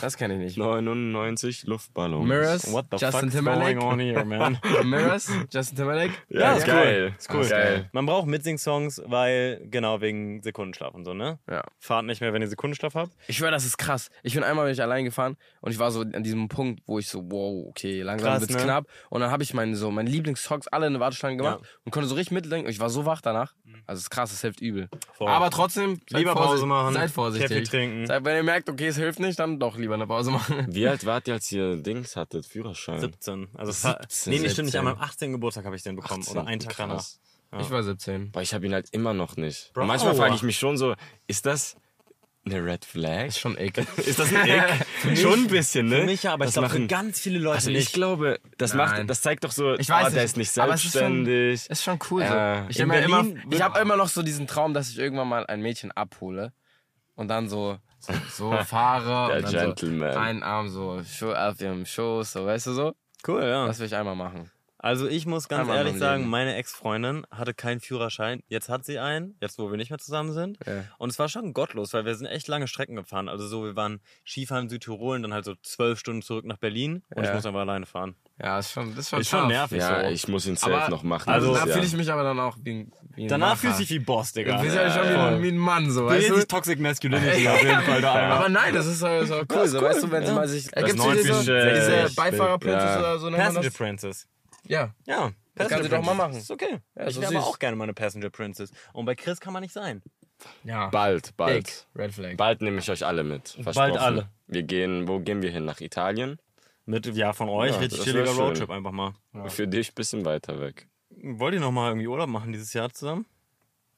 C: Das kenne ich nicht.
A: 99 Luftballons.
C: Mirrors,
B: What the
C: Justin
B: fuck's
C: Timberlake.
B: going on here, man?
C: Mirrors, Justin Timberlake.
A: Ja, ist
B: ist cool.
A: geil.
B: Ist cool.
A: Ist geil.
B: Man braucht Mitsing-Songs, weil, genau, wegen Sekundenschlaf und so, ne?
C: Ja.
B: Fahrt nicht mehr, wenn ihr Sekundenschlaf habt.
C: Ich schwöre, das ist krass. Ich bin einmal bin ich allein gefahren und ich war so an diesem Punkt, wo ich so, wow, okay, langsam
B: Krass,
C: wird's
B: ne?
C: knapp. Und dann habe ich meine, so, meine Lieblingssongs alle in eine Warteschlange gemacht
B: Ja.
C: und konnte so richtig mitdenken. Ich war so wach danach. Also es ist krass, es hilft übel.
B: Voll.
C: Aber trotzdem, seid
B: Lieber Pause machen,
C: Seid vorsichtig.
B: Kaffee trinken.
C: Seid, wenn ihr merkt, okay, es hilft nicht, dann doch lieber eine Pause machen.
A: Wie alt wart ihr, als ihr Dings hattet, Führerschein?
B: 17. Also fa-
A: 17,
B: nee, nee, stimmt nicht.
A: 17.
B: An meinem 18. Geburtstag habe ich den bekommen.
A: 18,
B: Oder einen Tag danach.
A: krass.
C: Ich war 17.
A: Boah, ich habe ihn halt immer noch nicht.
B: Bro.
A: Manchmal frage ich mich schon so, ist das eine Red Flag?
C: Ist schon ekel.
A: Ist das ein Ick? schon ein bisschen, ne?
B: Für mich ja, aber ich
A: Das
B: glaube für
A: machen-
B: ganz viele Leute
A: Also ich
B: nicht.
A: glaube, das
C: Nein.
A: macht, das zeigt doch so,
C: Ich weiß
A: oh, der
C: nicht,
A: ist nicht
C: aber es ist schon-
A: selbstständig.
C: Ist schon cool.
A: Ja.
C: So. Ich, hab mir immer, ich habe immer noch so diesen Traum, dass ich irgendwann mal ein Mädchen abhole und dann so, so, fahre
A: Der
C: und dann
A: Gentleman.
C: so einen Arm so auf ihrem Schoß, so, weißt du so?
B: Cool, ja.
C: Das will ich einmal machen.
B: Also ich muss ganz
C: Einmal
B: ehrlich sagen, meine Ex-Freundin hatte keinen Führerschein. Jetzt hat sie einen, jetzt wo wir nicht mehr zusammen sind.
C: Ja.
B: Und es war schon gottlos, weil wir sind echt lange Strecken gefahren. Also so, wir waren Skifahren in Südtirol und dann halt so zwölf Stunden zurück nach Berlin und ich
C: Ja.
B: muss einfach alleine fahren.
C: Ja, ist schon, das ist schon,
B: Ist schon nervig
A: Ja,
B: so.
A: ich muss ihn safe
C: Aber-
A: noch machen.
B: Also,
C: Also, da fühle ich mich aber dann auch wie ein, wie ein
B: Danach fühlst du dich wie Boss, Digga.
C: Du bist ja schon wie, ein, wie ein Mann, so,
B: Du
C: weißt du?
B: nicht Toxic Masculinity auf jeden Fall da.
C: Aber nein, das ist so, so cool, so, weißt du, wenn sie mal sich.
A: Das
C: Gibt es diese, diese
A: ich
C: Beifahrerprincess oder so
B: Passenger? Princess.
C: Ja.
B: Ja.
C: Das kannst du doch mal machen.
B: Ist okay.
C: Ja,
B: ich
C: so
B: wäre aber auch gerne meine Passenger Princess. Und bei Chris kann man nicht sein.
C: Ja.
A: Bald, bald.
C: Big. Red Flag.
A: Bald nehme ich euch alle mit. Versprochen.
B: alle.
A: Wir gehen, wo gehen wir hin? Nach Italien?
B: Mit, ja, von euch.
A: Ja,
B: richtig chilliger. Roadtrip einfach mal.
A: Für dich ein bisschen weiter weg.
B: Wollt ihr noch mal irgendwie Urlaub machen dieses Jahr zusammen?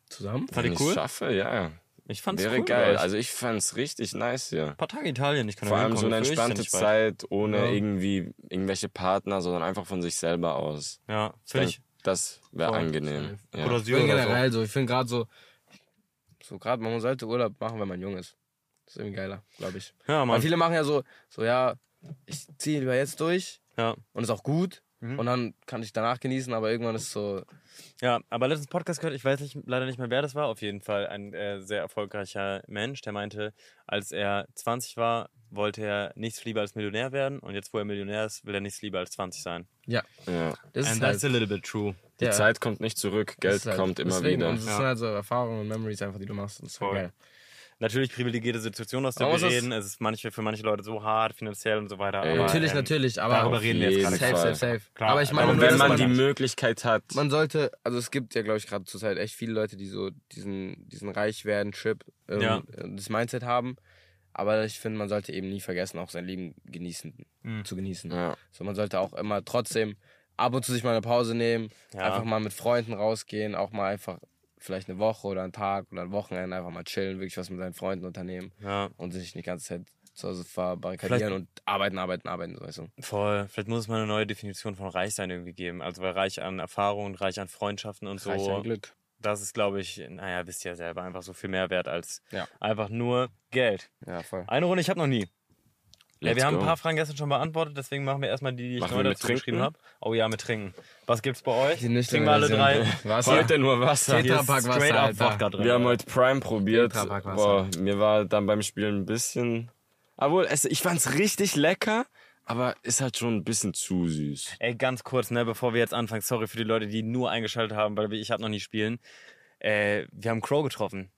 C: Zusammen?
B: Fand ich
A: ich
B: cool?
A: schaffe, ja.
B: Ich fand's
A: Wäre
B: cool.
A: geil. Also ich fand's richtig nice hier.
B: ein paar Tage Italien. Ich kann
A: Vor allem so eine entspannte. Zeit, ohne
C: Ja.
A: irgendwie irgendwelche Partner, sondern einfach von sich selber aus.
B: Ja, finde ich.
A: das wäre angenehm. Ja.
B: Oder
C: Ich finde
B: oder so.
C: generell so. Ich finde gerade so, so gerade, man sollte Urlaub machen, wenn man jung ist. Das ist irgendwie geiler, glaube ich.
B: Ja,
C: Weil
B: Mann.
C: viele machen ja so, so ja, ich ziehe lieber jetzt durch
B: Ja.
C: und ist auch gut.
B: Mhm.
C: Und dann kann ich danach genießen, aber irgendwann ist so,
B: ja, aber letztens Podcast gehört, ich weiß nicht, leider nicht mehr, wer das war. Auf jeden Fall ein äh, sehr erfolgreicher Mensch, der meinte, als er 20 war, wollte er nichts lieber als Millionär werden. Und jetzt, wo er Millionär ist, will er nichts lieber als 20 sein.
C: ja,
A: Ja.
C: das
B: And
C: ist
B: that's
C: halt,
B: a little bit true.
A: Die
C: ja,
A: Zeit kommt nicht zurück, Geld
C: halt-
A: kommt immer
C: deswegen.
A: wieder.
C: Und das
B: Ja.
C: sind halt so Erfahrungen und Memories einfach, die du machst. Und das ist
B: Voll.
C: geil.
B: Natürlich privilegierte Situation, aus der
C: Aber
B: wir
C: es ist-
B: reden. Es ist manche, für manche Leute so hart, finanziell und so weiter.
A: Ey,
B: aber,
C: natürlich,
B: ähm,
C: natürlich, aber
B: darüber reden wir jetzt gerade.
C: safe, safe, safe.
B: Klar,
C: aber ich meine,
A: Aber wenn man
C: man,
A: die Möglichkeit hat,
C: man sollte, also es gibt ja, glaube ich, gerade zur Zeit echt viele Leute, die so diesen, diesen reich werden Trip, ähm,
B: Ja.
C: das Mindset haben. Aber ich finde, man sollte eben nie vergessen, auch sein Leben genießen,
B: Mhm.
C: zu genießen.
A: ja,
C: So, man sollte auch immer trotzdem ab und zu sich mal eine Pause nehmen,
B: Ja.
C: einfach mal mit Freunden rausgehen, auch mal einfach vielleicht eine Woche oder einen Tag oder ein Wochenende einfach mal chillen, wirklich was mit seinen Freunden unternehmen
B: Ja,
C: und sich nicht die ganze Zeit zu Hause verbarrikadieren und arbeiten, arbeiten, arbeiten, so weißt du.
B: voll. Vielleicht muss es mal eine neue Definition von reich sein irgendwie geben. Also weil reich an Erfahrungen, reich an Freundschaften und so.
C: Reich an Glück.
B: Das ist, glaube ich, naja, wisst ihr ja selber, einfach so viel mehr wert als
C: Ja.
B: einfach nur Geld.
C: Ja, voll.
B: Eine Runde, ich habe noch nie. Ja, wir haben
A: go.
B: ein paar Fragen gestern schon beantwortet, deswegen machen wir erstmal die, die ich
A: Machen
B: neu
A: wir mit
B: dazu geschrieben
A: Trinken?
B: habe. Oh ja, mit Trinken. Was gibt's bei euch?
C: Die
B: Trinken wir alle drei.
C: Wasser.
A: Heute nur Wasser.
C: Tetra
B: Hier ist
C: Pak Wasser,
B: straight up
C: Alter.
B: Wodka drin.
A: Wir haben heute Prime probiert.
C: Tetrapack.
A: Boah, mir war dann beim Spielen ein bisschen. Obwohl, es, ich fand's richtig lecker, aber ist halt schon ein bisschen zu süß.
B: Ey, ganz kurz, ne, bevor wir jetzt anfangen, sorry für die Leute, die nur eingeschaltet haben, weil ich habe noch nie spielen. Äh, wir haben Crow getroffen.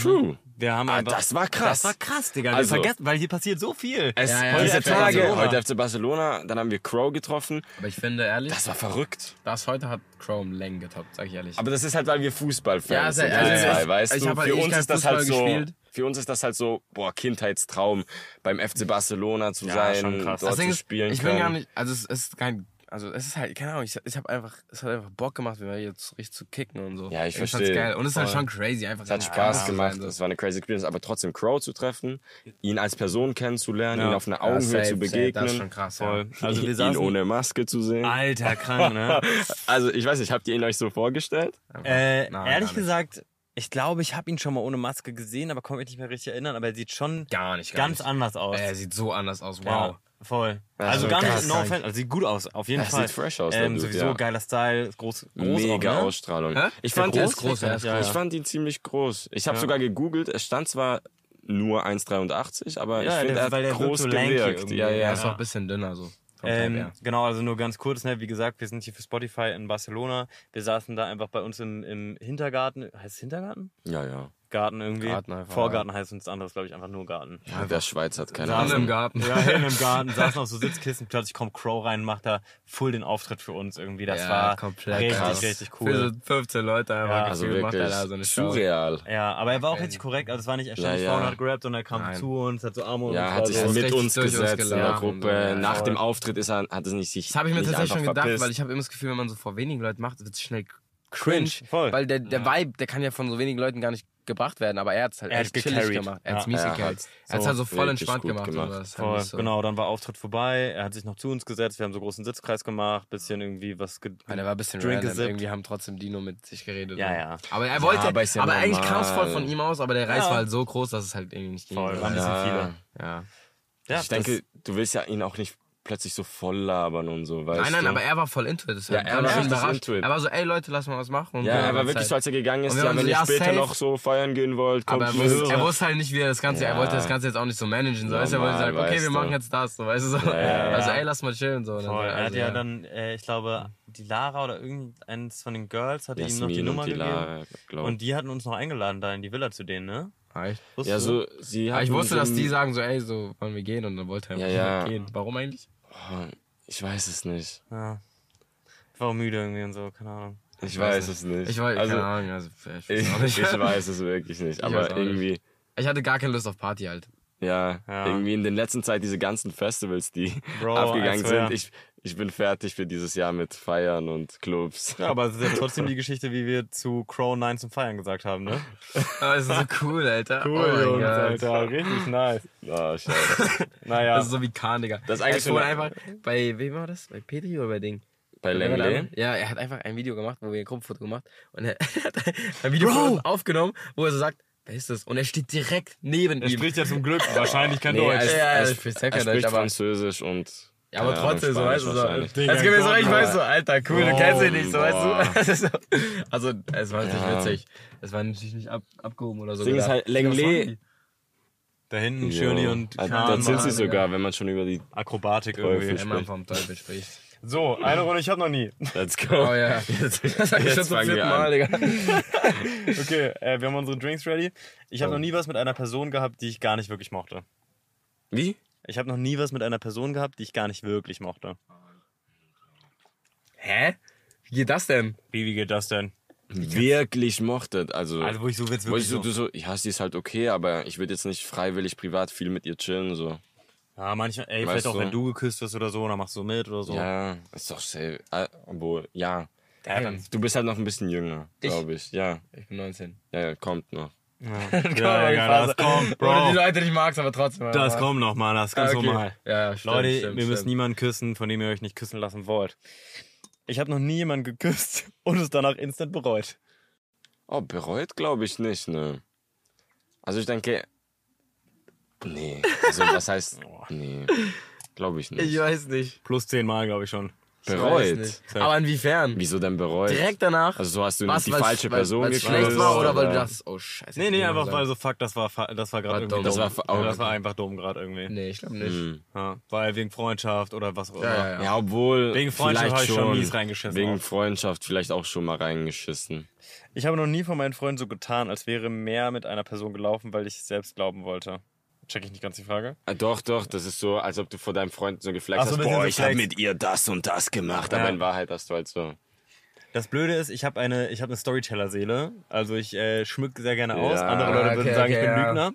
A: True.
B: Wir haben
A: Ah,
B: einfach,
A: das war krass.
B: Das war krass, Digga.
A: Also-
B: wir vergessen, weil hier passiert so viel.
A: Es,
C: Ja, ja,
A: diese
C: FC
A: Tage,
B: Barcelona.
A: heute FC Barcelona, dann haben wir Crow getroffen.
C: Aber ich finde ehrlich,
A: Das war verrückt.
C: das heute hat Chrome Längen getoppt, sag ich ehrlich.
A: Aber das ist halt, weil wir Fußballfans
C: Ja,
A: sind,
C: also,
A: wir
C: also,
A: zwei, weißt
C: ich
A: du?
C: halt
A: für uns ist das halt
C: Fußball
A: so,
C: gespielt.
A: für uns ist das halt so, boah, Kindheitstraum, beim FC Barcelona zu
B: Ja,
A: sein,
B: schon krass.
A: dort zu spielen
C: ich bin gar nicht, also es ist kein, also es ist halt, keine Ahnung, ich, ich habe einfach, es hat einfach Bock gemacht, wenn wir jetzt richtig zu kicken und so.
A: Ja, ich
C: fand's
A: verstehe.
C: geil. Und es ist halt schon crazy, einfach.
A: Es hat Spaß gemacht, es war eine crazy Experience, aber trotzdem Crow zu treffen, ihn als Person kennenzulernen,
B: Ja.
A: ihn auf einer
C: Ja,
A: Augenhöhe
C: safe,
A: zu
C: safe,
A: begegnen,
C: Das ist schon krass,
B: Voll.
C: ja.
B: Also wir
A: ihn
B: saßen,
A: ohne Maske zu sehen.
B: Alter, krank, ne?
A: Also ich weiß nicht, habt ihr ihn euch so vorgestellt?
B: Äh,
C: Nein,
B: ehrlich gesagt, ich glaube, ich habe ihn schon mal ohne Maske gesehen, aber konnte mich nicht mehr richtig erinnern. Aber er sieht schon
C: Gar nicht, gar
B: ganz
C: nicht.
B: anders aus.
C: Er sieht so anders aus,
B: Ja,
C: wow.
B: Voll.
A: Ja,
B: also
A: so
B: gar nicht, no offense, also sieht gut aus, auf jeden
A: Er
B: Fall.
A: sieht fresh aus,
B: Ähm,
A: Dude,
B: sowieso
A: ja.
B: geiler Style, groß, groß
A: Mega
B: auch, ne?
A: Ausstrahlung.
C: Hä?
A: Ich fand
C: groß,
A: ihn,
C: groß, ja,
B: ja,
A: ich
B: ja.
A: fand ihn ziemlich groß. Ich habe sogar gegoogelt, es stand zwar nur 1,83, aber
B: Ja,
A: ich finde,
B: der-
A: er hat
B: weil der wirkt
A: groß
B: so
A: gewirkt. Ja,
C: Er
A: ja.
C: ist auch ein bisschen dünner, so.
B: Ähm, genau, also nur ganz kurz, ne? wie gesagt, wir sind hier für Spotify in Barcelona. Wir saßen da einfach bei uns im, im Hintergarten. Heißt es Hintergarten?
A: Ja, ja.
B: Garten irgendwie.
C: Garten einfach,
B: Vorgarten heißt uns das andere, glaube ich, einfach nur Garten.
A: ja der Schweiz hat keine Ahnung.
C: im Garten.
B: Ja, hin im Garten, saßen auf so Sitzkissen, plötzlich kommt Crow rein, macht da voll den Auftritt für uns irgendwie. Das
C: Ja,
B: war
C: komplett
B: richtig,
C: krass.
B: richtig
C: Für
B: cool.
C: so 15 Leute einfach
B: Ja,
A: Also
C: macht er
A: wirklich
C: da so eine Show.
A: surreal.
B: Ja, aber er war auch richtig korrekt. Also es war nicht, er stand
A: Ja, ja.
B: vorne, hat gerappt, sondern er kam
C: Nein.
B: zu uns, hat so Arme und
A: Ja, hat sich mit uns
C: durch uns
A: gesetzt in der. Gruppe.
C: Ja,
A: Nach
B: voll.
A: dem Auftritt ist er, hat es nicht sich
C: Das habe ich mir tatsächlich schon gedacht, weil ich habe immer das Gefühl, wenn man so vor wenigen Leuten macht, wird es schnell cringe.
B: Voll.
C: Weil der, der Vibe, der kann ja von so wenigen Leuten gar nicht gebracht werden, aber er hat es halt
B: Er
C: echt
B: hat's
C: chillig
B: gecarried.
C: gemacht. Er hat es
B: Ja.
C: mies
A: Er
C: gecarried. Er hat es
B: so
C: halt so voll entspannt gemacht.
A: gemacht.
B: Voll,
C: so.
B: genau, dann war Auftritt vorbei, er hat sich noch zu uns gesetzt, wir haben so großen Sitzkreis gemacht, bisschen irgendwie was ge
C: Ja, der war ein bisschen
B: Drink
C: random.
B: gesippt.
C: Irgendwie haben trotzdem Dino mit sich geredet.
B: Ja, ja.
C: Aber er wollte,
A: aber ist ja
C: aber eigentlich kam es voll von ihm aus, aber der Reiz
B: Ja.
C: war halt so groß, dass es halt irgendwie nicht ging.
B: Voll, war ein bisschen
A: Ja.
B: viele.
C: Ja.
B: Ja,
A: ich denke, du willst ja ihn auch nicht plötzlich so voll labern und so, weißt
C: Nein, nein,
A: du?
C: aber er war voll into it. Das
A: Ja, er war richtig
C: überrascht.
A: into it.
C: Er war so, ey Leute, lass mal was machen. Und
A: ja, er war wirklich so,
C: halt-
A: als er gegangen ist, ja, wenn
C: so,
A: ihr
C: ja,
A: später
C: safe.
A: noch so feiern gehen wollt, kommt
C: Aber er wusste, er wusste halt nicht, wie er das Ganze, er
A: Ja.
C: wollte das Ganze jetzt auch nicht so managen, so, weißt du, er wollte sagen, okay, wir
A: du.
C: machen jetzt das, so, weißt du, so.
A: ja, ja.
C: Also, ey, lass mal chillen, so.
B: Voll.
C: so,
B: Er hat
C: also,
B: ja dann, äh, ich glaube, die Lara oder irgendeins von den Girls hatte ihm noch die Nummer
A: und die
B: gegeben. Und die hatten uns noch eingeladen da in die Villa zu denen, ne?
C: Ah, echt?
A: Ja, so, sie hat
C: ich wusste,
A: so
C: dass die sagen so, ey, so wollen wir gehen und dann wollte er
A: Ja, ja.
C: gehen. Warum eigentlich?
A: Oh, Ich weiß es nicht.
B: Ja. Ich war auch müde irgendwie und so, keine Ahnung.
A: Ich weiß es nicht.
C: Ich weiß,
A: also,
C: keine Ahnung, also ich, weiß
A: ich,
C: auch nicht.
A: ich weiß es wirklich nicht.
C: Ich weiß
A: Aber
C: auch nicht.
A: irgendwie,
C: Ich hatte gar keine Lust auf Party halt.
A: ja,
B: Ja.
A: irgendwie in den letzten Zeit diese ganzen Festivals, die
B: Bro,
A: abgegangen sind. Ich, ich bin fertig für dieses Jahr mit Feiern und Clubs.
B: Ja, aber es ist ja trotzdem die Geschichte, wie wir zu Crow 9 zum Feiern gesagt haben, ne?
C: Aber es ist so cool, Alter. oh mein
B: Jungs. Alter, richtig nice.
A: Oh, schade.
B: Naja,
C: Das ist so wie Kahn, Digga.
A: Das ist eigentlich
C: er vorhin einfach, bei, wem war das? Bei Petri oder bei Ding?
A: Bei
C: andere? Ja, er hat einfach ein Video gemacht, wo wir ein Gruppenfoto gemacht und er hat ein Video uns aufgenommen, wo er so sagt, wer ist das? Und er steht direkt neben
B: er
C: ihm.
B: spricht ja zum Glück wahrscheinlich kein
A: Nee,
B: Deutsch.
A: er,
C: Ja,
A: er,
C: er
A: er,
C: spricht
A: er
C: Deutsch, aber-
A: Französisch und.
C: Ja, aber
A: Ahnung,
C: trotzdem, so weißt du, so.
A: wahrscheinlich.
B: Digga,
C: Als gib mir so
B: Gott,
C: recht, weißt
B: Alter.
C: du, Alter, cool, du
B: Bro,
C: kennst ihn nicht, so weißt du. Das ist so. Also, es war natürlich
A: Ja.
C: witzig. Es war natürlich nicht ab, abgehoben oder so.
A: Das Ding ist halt, Langley.
B: Da hinten Shirley und
A: Ja,
B: Kahn
A: Dort sind sie sogar, wenn man schon über die.
B: Akrobatik
A: Teufel
B: irgendwie.
C: Man vom Teufel spricht.
B: So, eine Runde, ich hab noch nie.
A: Let's go.
C: Oh ja, jetzt, das sag ich
A: Jetzt
C: schon zum vierten. Mal, Digga.
B: Okay, äh, wir haben unsere Drinks ready. Ich habe noch nie was mit einer Person gehabt, die ich gar nicht wirklich mochte.
A: Wie?
B: Ich habe noch nie was mit einer Person gehabt, die ich gar nicht wirklich mochte.
C: Hä? Wie geht das denn?
B: Wie, wie geht das denn?
A: Wirklich mochtet. Also,
B: Also, wo ich so jetzt
A: wo
B: wirklich
A: ich so,
B: so...
A: du so, ja, sie ist halt okay, aber ich würde jetzt nicht freiwillig privat viel mit ihr chillen, so.
B: Ja, manchmal, ey,
A: Weißt
B: vielleicht auch,
A: du?
B: wenn du geküsst wirst oder so, dann machst du mit oder so.
A: Ja, ist doch safe. Ah, Obwohl, ja.
B: Dann-
A: Du bist halt noch ein bisschen jünger,
C: Ich?
A: glaube ich. Ja,
C: Ich bin 19.
A: ja, ja, kommt noch.
B: Ja, ja, ja, das kommt,
C: Oder die
B: Bro.
C: Leute nicht magst, aber trotzdem.
B: Das
C: aber-
B: kommt noch mal, das ist ganz
C: okay.
B: normal.
C: Ja, stimmt,
B: Leute,
C: stimmt,
B: wir müssen
C: stimmt.
B: niemanden küssen, von dem ihr euch nicht küssen lassen wollt. Ich habe noch nie jemanden geküsst und es danach instant bereut.
A: Oh, bereut glaube ich nicht, ne. Also ich denke, nee, Also, was heißt. Nee, glaube ich nicht.
C: Ich weiß nicht.
B: Plus zehnmal, glaube ich schon.
A: Bereut.
C: Aber inwiefern?
A: Wieso denn bereut?
C: Direkt danach?
A: Also, so hast du
C: Was,
A: die falsche
C: weil-
A: Person
C: weil's
A: geküsst,
C: schlecht war oder weil du dachtest, oh scheiße.
B: Nee, nee, einfach weil so fuck, das war, das war gerade irgendwie
C: dumm.
A: Das war auch-
B: das war einfach dumm gerade irgendwie.
C: Nee, ich glaube nicht.
A: Hm.
B: Ja, weil wegen Freundschaft oder was auch immer.
C: Ja, ja, ja.
A: Ja, obwohl.
B: Wegen Freundschaft habe ich schon
A: schon
B: mies reingeschissen
A: Wegen
B: auch.
A: Freundschaft vielleicht auch schon mal reingeschissen.
B: Ich habe noch nie von meinen Freunden so getan, als wäre mehr mit einer Person gelaufen, weil ich es selbst glauben wollte. Check ich nicht ganz die Frage.
A: Ah, Doch, doch, das ist so, als ob du vor deinem Freund so geflext
B: so,
A: hast, boah, ich habe mit ihr das und das gemacht. Aber
B: Ja.
A: in Wahrheit hast du halt so.
B: Das Blöde ist, ich habe eine, ich habe eine Storyteller-Seele. Also ich äh, schmück sehr gerne aus.
A: Ja,
B: Andere Leute würden
C: okay,
B: sagen, ich
C: okay,
B: bin
C: ja.
B: Lügner.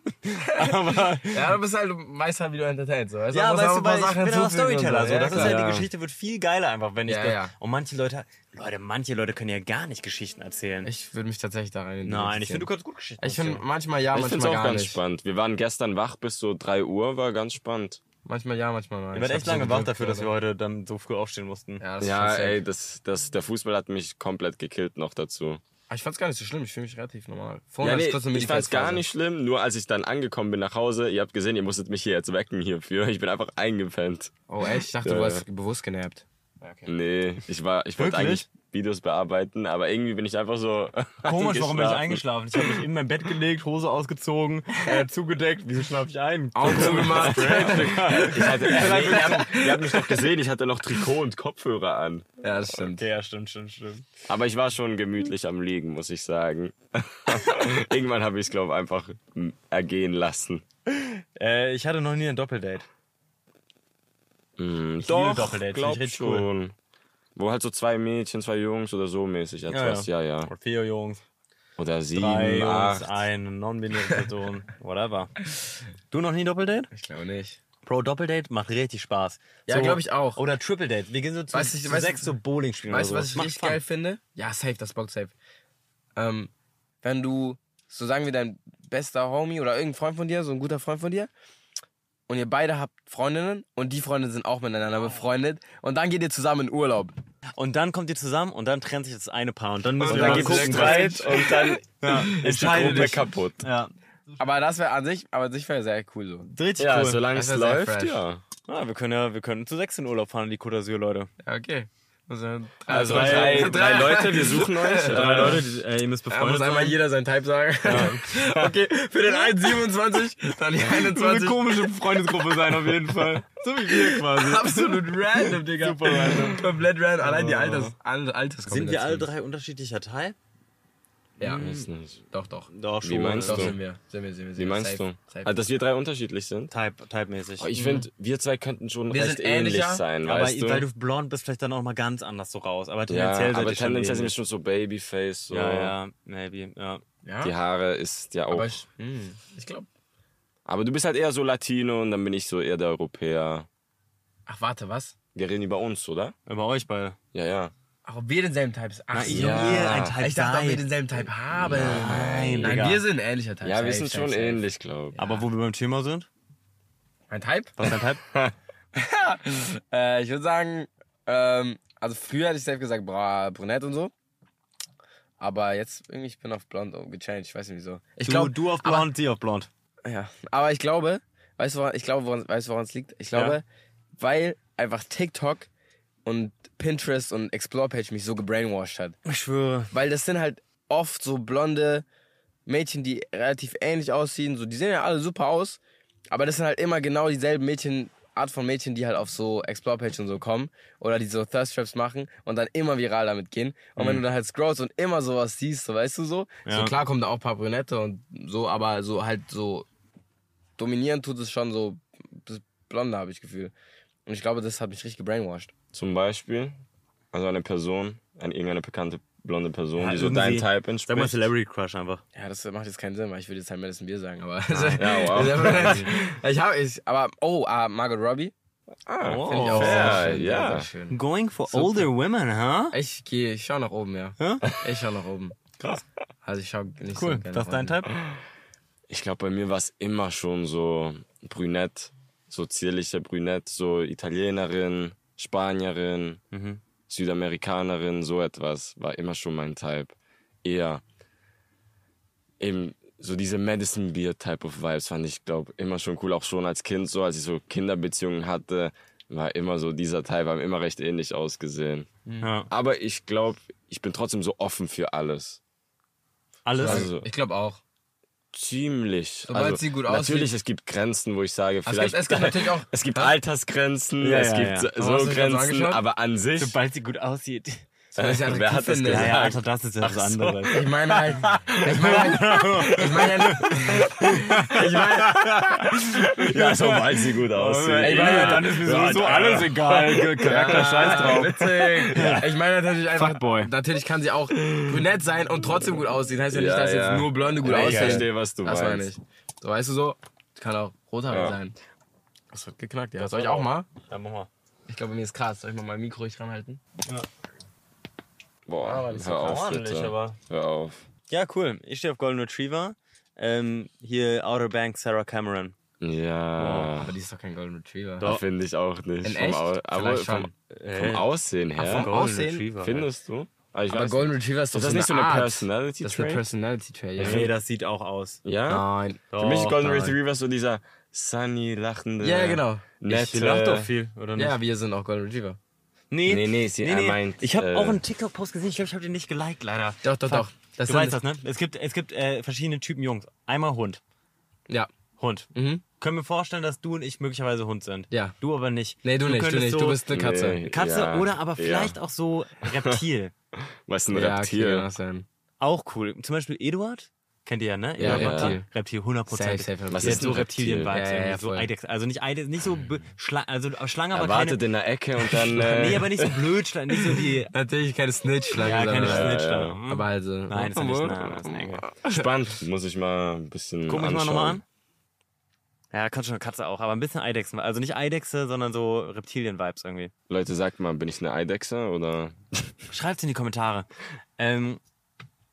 B: Aber
C: Ja, du bist halt, du weißt halt, wie du entertainst. So. Weißt du?
B: ja, weißt du, weil ich bin auch Storyteller. So.
C: Ja,
B: Das ist
C: klar.
B: halt,
A: Ja.
B: die Geschichte wird viel geiler einfach, wenn ich
C: Ja.
B: Und manche Leute, Leute, manche Leute können ja gar nicht Geschichten erzählen.
C: Ich würde mich tatsächlich da rein
B: Nein, ich finde, du kannst gut Geschichten
C: Ich finde
B: erzählen.
C: manchmal ja,
A: ich finde es
C: manchmal
A: auch
C: gar
A: ganz
C: nicht.
A: spannend. Wir waren gestern wach bis so 3 Uhr, war ganz spannend.
C: Manchmal ja, manchmal nein. Ich
B: werdet
C: hab
B: echt lange wach dafür, dass wir heute dann so früh aufstehen mussten.
C: Ja, das ist
A: Ja, ey, das, das, der Fußball hat mich komplett gekillt noch dazu.
C: Aber ich fand's gar nicht so schlimm. Ich fühle mich relativ normal. Vorhin
A: Ja, nee,
C: ich
A: ich fand's gar nicht schlimm, nur als ich dann angekommen bin nach Hause, ihr habt gesehen, ihr musstet mich hier jetzt wecken hierfür. Ich bin einfach eingepennt.
C: Oh, echt? Ich dachte,
A: Ja,
C: du warst bewusst genervt. Ja, okay.
A: Nee, ich war, ich wollte eigentlich Videos bearbeiten, aber irgendwie bin ich einfach so.
B: Komisch, warum bin ich
A: eingeschlafen.
B: Ich habe mich in mein Bett gelegt, Hose ausgezogen, äh, zugedeckt. Wieso schlafe ich ein?
C: Augen zugemacht.
A: Ich hatte, nee, ihr, habt, ihr habt mich doch gesehen, ich hatte noch Trikot und Kopfhörer an.
C: ja, das stimmt.
B: Okay, ja, stimmt, stimmt, stimmt.
A: Aber ich war schon gemütlich am Liegen, muss ich sagen. Irgendwann habe ich es, glaube ich, einfach ergehen lassen.
B: Äh, ich hatte noch nie ein Doppeldate. Liebe
A: doch,
B: Doppeldates, finde
A: glaub
B: ich richtig cool.
A: Wo halt so zwei Mädchen, zwei Jungs oder so mäßig etwas, ja, ja.
B: Oder vier Jungs,
A: Oder sieben,
B: drei Jungs,
A: acht.
B: eine non-binäre Person, whatever. Du noch nie ein Doppeldate?
C: Ich glaube nicht.
B: Pro Doppeldate macht richtig Spaß.
C: Ja, glaub ich auch.
B: Oder Triple Date. Wir gehen so zu,
C: Weißt
B: zu
C: weißt
B: sechs so Bowling spielen
C: Weißt du, was ich
B: so. Macht
C: richtig
B: Fun.
C: geil finde? Ja, safe, das bockt safe. Ähm, wenn du, so sagen wir, dein bester Homie oder irgendein Freund von dir, so ein guter Freund von dir, und ihr beide habt Freundinnen und die Freundinnen sind auch miteinander befreundet und dann geht ihr zusammen in Urlaub.
B: Und dann kommt ihr zusammen und dann trennt sich das eine Paar. Und dann müssen
A: Und
B: wir
A: dann
B: gucken,
A: Streit und dann ist die Gruppe kaputt.
B: Ja,
C: Aber das wäre an sich, aber an sich wäre sehr cool so.
B: richtig
A: Ja,
B: cool.
A: solange
C: Das
A: es läuft, ja.
B: Ah, wir können ja, wir können zu sechs in Urlaub fahren, in die Côte d'Azur, Leute.
C: Ja, okay. Also,
A: Also
C: drei,
A: drei, drei Leute, wir suchen euch.
B: Drei Leute, die, äh, ihr müsst
C: Da
B: befreundet
C: muss einmal
B: sein.
C: jeder sein Type sagen. okay, für den einen 27, dann die
B: So eine
C: 21.
B: komische Freundesgruppe sein, auf jeden Fall. So wie wir quasi.
C: Absolut random, Digga.
B: Super random.
C: Komplett random. Allein die. Alters, Al- Alterskombination.
B: Sind wir alle drei unterschiedlicher Teil?
C: Ja,
A: Weiß nicht.
C: doch, doch.
B: Doch,
A: Wie meinst
C: Doch
A: du?
C: sind wir. Sind wir, sind wir. Sind
A: Wie meinst
C: Safe,
A: du?
C: Safe.
A: Also, dass wir drei unterschiedlich sind?
B: Type, typemäßig.
A: Oh, ich finde, wir zwei könnten schon
C: Wir
A: recht ähnlich sein,
B: aber
A: weißt du?
B: weil du blond bist, vielleicht dann auch mal ganz anders so raus. Aber
A: ja,
B: tendenziell seid
A: aber
B: schon
A: tendenziell sind wir schon so Babyface. So.
B: Ja, ja, maybe, ja.
C: ja?
A: Die Haare ist ja auch.
C: aber
A: Aber,
C: ich, hm, ich glaube.
A: du bist halt eher so Latino und dann bin ich so eher der Europäer.
C: Ach, warte, was?
A: Wir reden über uns, oder?
B: Über euch beide.
A: Ja, ja.
C: Ach, ob wir denselben Type sind? Ach,
B: Na,
C: so.
B: ich
A: Ja.
B: ihr ein Type
C: Ich dachte, ob wir denselben Type haben.
B: Nein,
C: Nein,
B: Digga.
C: wir sind ein ähnlicher Type.
A: Ja, wir sind schon ähnlich, glaube ich.
B: Aber wo wir beim Thema sind?
C: Mein Type?
B: Was ist dein Type?
C: Äh, ich würde sagen, ähm, also früher hätte ich selbst gesagt, bra, brünett und so. Aber jetzt irgendwie, ich bin auf blond gechanged, ich weiß nicht wieso. Ich glaube,
B: du auf blond, sie auf blond.
C: ja, aber ich glaube, weißt du, woran, ich glaube, woran, weißt du, woran es liegt? Ich glaube,
B: Ja.
C: weil einfach TikTok und Pinterest und Explore-Page mich so gebrainwashed hat.
B: Ich schwöre.
C: Weil das sind halt oft so blonde Mädchen, die relativ ähnlich aussehen. So, die sehen ja alle super aus. Aber das sind halt immer genau dieselben Mädchen, Art von Mädchen, die halt auf so Explore-Page und so kommen. Oder die so Thirst Traps machen und dann immer viral damit gehen. Und wenn du dann halt scrollst und immer sowas siehst, so weißt du so.
B: Ja.
C: So klar kommen da auch ein paar Brünette und so, aber so halt so dominieren tut es schon so das Blonde, habe ich Gefühl. Und ich glaube, das hat mich richtig gebrainwashed.
A: Zum Beispiel, also eine Person, eine, irgendeine bekannte blonde Person,
B: Ja,
A: die so dein Type
B: Sag mal
A: entspricht.
B: Celebrity Crush einfach.
C: Ja, das macht jetzt keinen Sinn, weil ich würde jetzt halt Madison Beer sagen, aber.
A: ja, wow.
C: ich habe ich, aber oh, ah, Margot Robbie.
A: Ah,
B: Oh,
C: Finde ich auch
A: fair,
C: sehr schön.
A: ja.
C: Sehr, sehr schön.
B: Going for
C: Super.
B: older women, huh?
C: Ich gehe, ich schau nach oben, ja.
B: Ja?
C: Ich schau nach oben.
B: Krass.
C: Also ich schau nicht
B: Cool.
C: so gerne
B: Das ist dein. Type?
A: Ich glaube, bei mir war es immer schon so brünett, so zierliche brünett, so Italienerin, Spanierin,
B: Mhm.
A: Südamerikanerin, so etwas war immer schon mein Type. Eher eben so diese Medicine Beer Type of Vibes fand ich, glaube immer schon cool. Auch schon als Kind so, als ich so Kinderbeziehungen hatte, war immer so dieser Teil, haben immer recht ähnlich ausgesehen.
B: Ja.
A: Aber ich glaube, ich bin trotzdem so offen für alles.
B: Alles.
A: Also
C: Ich glaube auch.
A: Ziemlich.
C: Sobald
A: also,
C: sie gut
A: Natürlich,
C: aussieht.
A: es gibt Grenzen, wo ich sage,
C: Es
A: vielleicht.
C: gibt, es gibt natürlich auch.
A: es gibt? Altersgrenzen,
B: Ja,
A: es
B: ja,
A: gibt
B: ja.
C: das so
A: Grenzen, aber an sich.
B: Sobald sie gut aussieht.
C: Weil sie
A: Wer hat das
C: finde.
A: gesagt?
B: Ja, ja, Alter, das ist ja was
A: so.
B: anderes.
C: Ich meine halt. Ich meine halt. Ich meine halt. Ich meine.
A: ja, sobald sie gut aussehen.
C: Ich meine, dann
B: ist mir
A: Ja,
B: sowieso
A: ja.
B: alles egal. Charakter, scheiß drauf.
C: Witzig. Ich meine natürlich einfach.
B: Fuckboy.
C: Natürlich kann sie auch brünett sein und trotzdem gut aussehen. Heißt ja nicht,
A: Ja,
C: dass
A: ja.
C: jetzt nur Blonde gut
A: Ja, ich
C: aussehen.
A: verstehe, was du
C: Das
A: meinst.
C: meine ich. So, weißt du so? Kann auch rothaarig
A: Ja.
C: sein. Das wird geknackt, ja. Soll ich auch mal?
B: Ja, mach mal.
C: Ich glaube, mir ist krass. Soll ich mal mein Mikro richtig ranhalten?
A: Boah,
C: aber das ist
A: hör
C: doch
A: auf,
B: ordentlich,
A: bitte.
B: aber-
A: Hör auf.
B: Ja, cool. Ich stehe auf Golden Retriever. Ähm, hier Outer Banks Sarah Cameron.
A: Ja,
C: Aber die ist doch kein Golden Retriever.
B: Doch.
A: finde ich auch nicht.
C: In
A: vom,
C: echt?
A: Au aber vom, vom Aussehen her.
C: vom
B: Golden
C: Aussehen?
B: Retriever.
A: Findest du? Ah,
C: Aber
A: weiß
C: Golden Retriever ist doch
A: Ist das
C: so
A: nicht so eine
C: Art.
A: Personality
C: Das ist eine? Personality Trait, ja.
B: Nee, das sieht auch aus.
A: Ja?
C: Nein.
A: Für mich ist
B: Doch,
A: Golden
C: nein.
A: Retriever so dieser sunny, lachende,
C: Ja, genau.
A: nette.
B: Ich lach doch viel, oder nicht?
C: Ja, wir sind auch Golden Retriever.
B: Nee,
A: Nee, nee, sie- er meint,
B: Ich habe
A: äh,
B: auch einen TikTok-Post gesehen, ich glaube, ich habe den nicht geliked, leider.
C: Doch, doch,
B: Fuck.
C: doch. Das
B: du weißt das, ne? Es gibt, es gibt äh, verschiedene Typen Jungs. Einmal Hund.
C: Ja.
B: Hund.
C: Mhm.
B: Können wir vorstellen, dass du und ich möglicherweise Hund sind.
C: Ja.
B: Du aber nicht.
C: Nee, du, nicht, du nicht.
B: So
C: Du bist eine Katze.
A: Nee.
B: Katze
A: Ja,
B: oder aber
A: ja.
B: vielleicht auch so Reptil.
A: Was ist ein
C: Ja, okay,
A: Reptil?
C: sein.
B: auch cool. Zum Beispiel Eduard. Kennt ihr ja, ne?
C: Ja,
A: ja.
C: Reptil.
B: Reptil, 100
C: Safe, safe.
A: Was ist
B: so? Reptilien-Vibes.
C: Ja, ja,
B: so. Eidechse. Also nicht Eidechse, nicht so be- Schla also Schlange, aber
A: Er
B: keine.
A: wartet in der Ecke und dann. Äh,
B: Nee, aber nicht so blöd, nicht so die.
C: Natürlich keine Snitch-Schlange.
B: Ja, keine
C: sondern-
B: Schnittschlange.
A: ja.
B: Hm.
C: Aber also.
B: Nein, ist ja nicht. Nein, das ist ein Engel.
A: Spannend, muss ich mal ein bisschen.
B: Guck mich mal
A: anschauen.
B: nochmal an. Ja, kannst schon Katze auch, aber ein bisschen Eidechsen. Also nicht Eidechse, sondern so Reptilien-Vibes irgendwie.
A: Leute, sagt mal, bin ich eine Eidechse oder.
B: Schreibt's in die Kommentare. Ähm,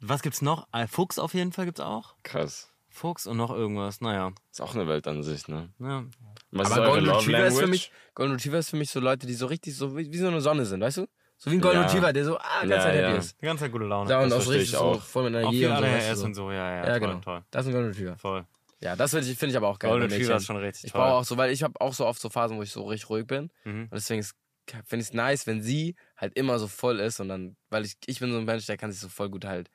B: was gibt's noch? Äh, Fuchs auf jeden Fall gibt's auch.
A: Krass.
B: Fuchs und noch irgendwas. Naja.
A: Ist auch eine Weltansicht, ne?
B: Ja.
A: Was
C: Aber Golden Retriever ist für mich, Golden Retriever ist für mich so Leute, die so richtig so wie, wie so eine Sonne sind, weißt du? So wie ein Golden
A: Ja.
C: Retriever, der so ah, ganz
A: Ja,
C: Zeit happy
A: ja.
C: ist.
B: Die ganze Zeit gute Laune.
C: Ja, und
A: Das
C: auch so richtig
A: ich
C: so
A: auch.
C: voll mit
B: auch
C: Energie
B: viel
C: und so. du,
B: und so, ja, ja.
C: Ja,
B: toll,
C: genau.
B: toll.
C: Das ist ein Golden Retriever.
B: Voll.
C: Ja, das finde ich, find ich aber auch geil.
B: Golden Retriever ist schon richtig
C: Ich
B: toll.
C: brauche auch so, weil ich habe auch so oft so Phasen, wo ich so richtig ruhig bin.
B: Mhm.
C: Und deswegen finde ich es nice, wenn sie halt immer so voll ist und dann, weil ich, ich bin so ein Mensch, der kann sich so voll gut halt,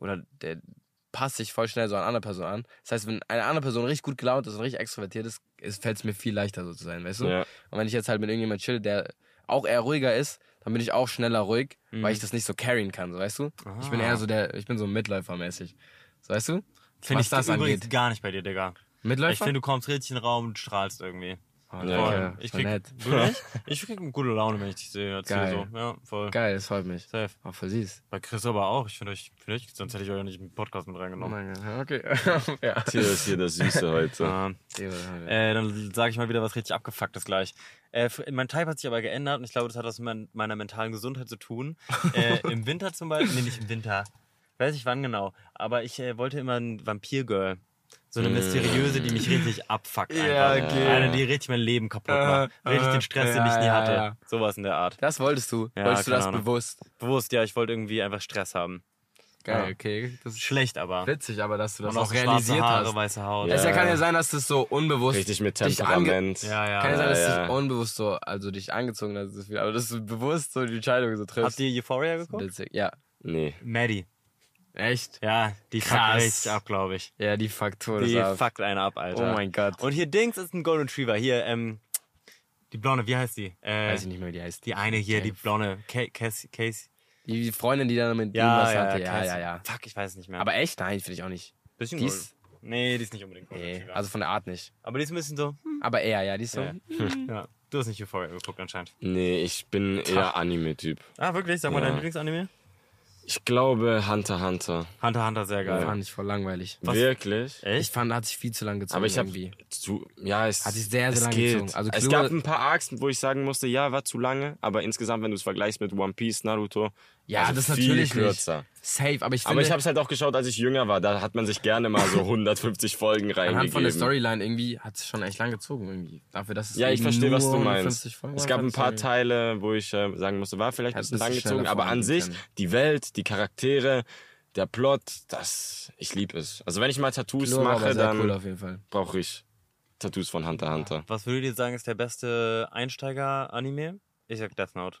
C: oder der passt sich voll schnell so an eine andere Person an. Das heißt, wenn eine andere Person richtig gut gelaunt ist und richtig extrovertiert ist, fällt es mir viel leichter so zu sein, weißt du?
A: Ja.
C: Und wenn ich jetzt halt mit irgendjemand chill, der auch eher ruhiger ist, dann bin ich auch schneller ruhig,
B: Mhm.
C: weil ich das nicht so carryen kann, so weißt du? Ich bin
B: Ah.
C: eher so der, ich bin so Mitläufermäßig. So weißt du?
B: Finde ich
C: das
B: übrigens
C: angeht.
B: gar nicht bei dir, Digga.
C: Mitläufer?
B: Ich finde, du kommst richtig in den Raum und strahlst irgendwie.
C: Oh,
A: Ja,
B: Voll.
C: danke.
B: Ich krieg, nicht? Ich krieg eine gute Laune, wenn ich dich sehe.
C: Geil.
B: So. Ja, voll.
C: Geil, das freut mich.
B: Safe.
C: Auch voll süß.
B: Bei Chris aber auch. Ich finde euch, find euch, sonst hätte ich euch ja nicht im Podcast mit reingenommen.
C: Gott, okay. ja.
A: Hier ist hier das Süße heute.
B: Ähm, äh, dann sage ich mal wieder was richtig abgefucktes gleich. Äh, mein Type hat sich aber geändert und ich glaube, das hat was mit meiner mentalen Gesundheit zu tun. Äh, Im Winter zum Beispiel, nee, nicht im Winter, weiß nicht wann genau, aber ich äh, wollte immer ein Vampirgirl. So eine mysteriöse, die mich richtig abfuckt. Einfach.
C: Ja, okay.
B: Eine, die richtig mein Leben kaputt macht. Richtig den Stress, den ich nie hatte.
C: ja.
B: Sowas in der Art.
C: Das wolltest du.
B: Ja,
C: wolltest du das
B: Ahnung.
C: bewusst?
B: Bewusst, ja, ich wollte irgendwie einfach Stress haben.
C: Geil,
B: Ja.
C: okay. Das ist
B: Schlecht aber.
C: witzig, aber dass du das
B: Und auch
C: realisiert
B: Haare,
C: hast.
B: weiße Haut.
A: Ja.
C: Es kann ja sein, dass das so unbewusst.
A: Richtig mit
C: dich
A: Temperament.
B: Ja, ja.
C: Kann ja sein, dass
A: ja.
C: dich unbewusst so, also dich angezogen hat, so viel, aber dass du bewusst so die Entscheidung so triffst.
B: Habt ihr Euphoria geguckt?
C: Witzig. Ja.
A: Nee.
B: Maddie.
C: Echt?
B: Ja, die fuckt richtig ab, glaube ich.
C: Ja, die Faktor
B: Die
C: ab.
B: fuckt einen ab, Alter.
C: Oh mein Gott.
B: Und hier Dings ist ein Golden Retriever. Hier, ähm, die Blonde, wie heißt die? Äh,
C: Weiß ich nicht mehr, wie die heißt.
B: die eine hier, die Blonde. Ca- Casey. Casey.
C: Die Freundin, die dann mit ihm
B: Ja,
C: was
B: ja,
C: hatte. Ja,
B: Casey.
C: ja, ja.
B: Fuck, ich weiß es nicht mehr.
C: Aber echt? Nein, finde ich auch nicht.
B: bisschen
C: die
B: Golden.
C: ist-
B: Nee, die ist nicht unbedingt Golden
C: Nee,
B: Retriever.
C: also von der Art nicht.
B: Aber die ist ein bisschen so. hm,
C: Aber eher, ja, die ist so.
B: Ja. ja. Du hast nicht Euphoria geguckt anscheinend.
A: Nee, ich bin eher Anime-Typ.
B: Ah, wirklich? Sag mal
A: Ja.
B: dein Lieblingsanime?
A: Ich glaube Hunter x Hunter.
B: Hunter x Hunter, sehr geil.
C: Fand ich voll langweilig.
A: Wirklich?
C: Ich
B: Echt?
C: fand, hat sich viel zu lang gezogen
A: Aber ich habe
C: irgendwie.
A: zu ja es
C: Hat sich sehr, sehr
A: es
C: lange
A: geht.
C: gezogen. Also
A: es gab ein paar Arcs, wo ich sagen musste, ja, war zu lange, aber insgesamt, wenn du es vergleichst mit One Piece, Naruto,
C: Ja,
A: also
C: das ist natürlich nicht.
A: kürzer.
C: Safe, aber ich finde,
A: Aber ich habe es halt auch geschaut, als ich jünger war. Da hat man sich gerne mal so 150 Folgen reingegeben.
C: anhand von der Storyline irgendwie hat es schon echt lang gezogen irgendwie. Dafür, dass es
A: Ja, ich verstehe, was
C: nur
A: du
C: 150
A: meinst.
C: Folgen
A: Es gab ein paar Teile, wo ich äh, sagen musste, war vielleicht ein bisschen langgezogen,
C: schneller
A: aber an sich,
C: können.
A: die Welt, die Charaktere, der Plot, das, ich liebe es. Also wenn ich mal Tattoos
C: war
A: mache, dann
C: cool auf jeden Fall.
A: brauche ich Tattoos von Hunter x Hunter.
B: Was würdet ihr sagen, ist der beste Einsteiger-Anime? Ich sag Death Note.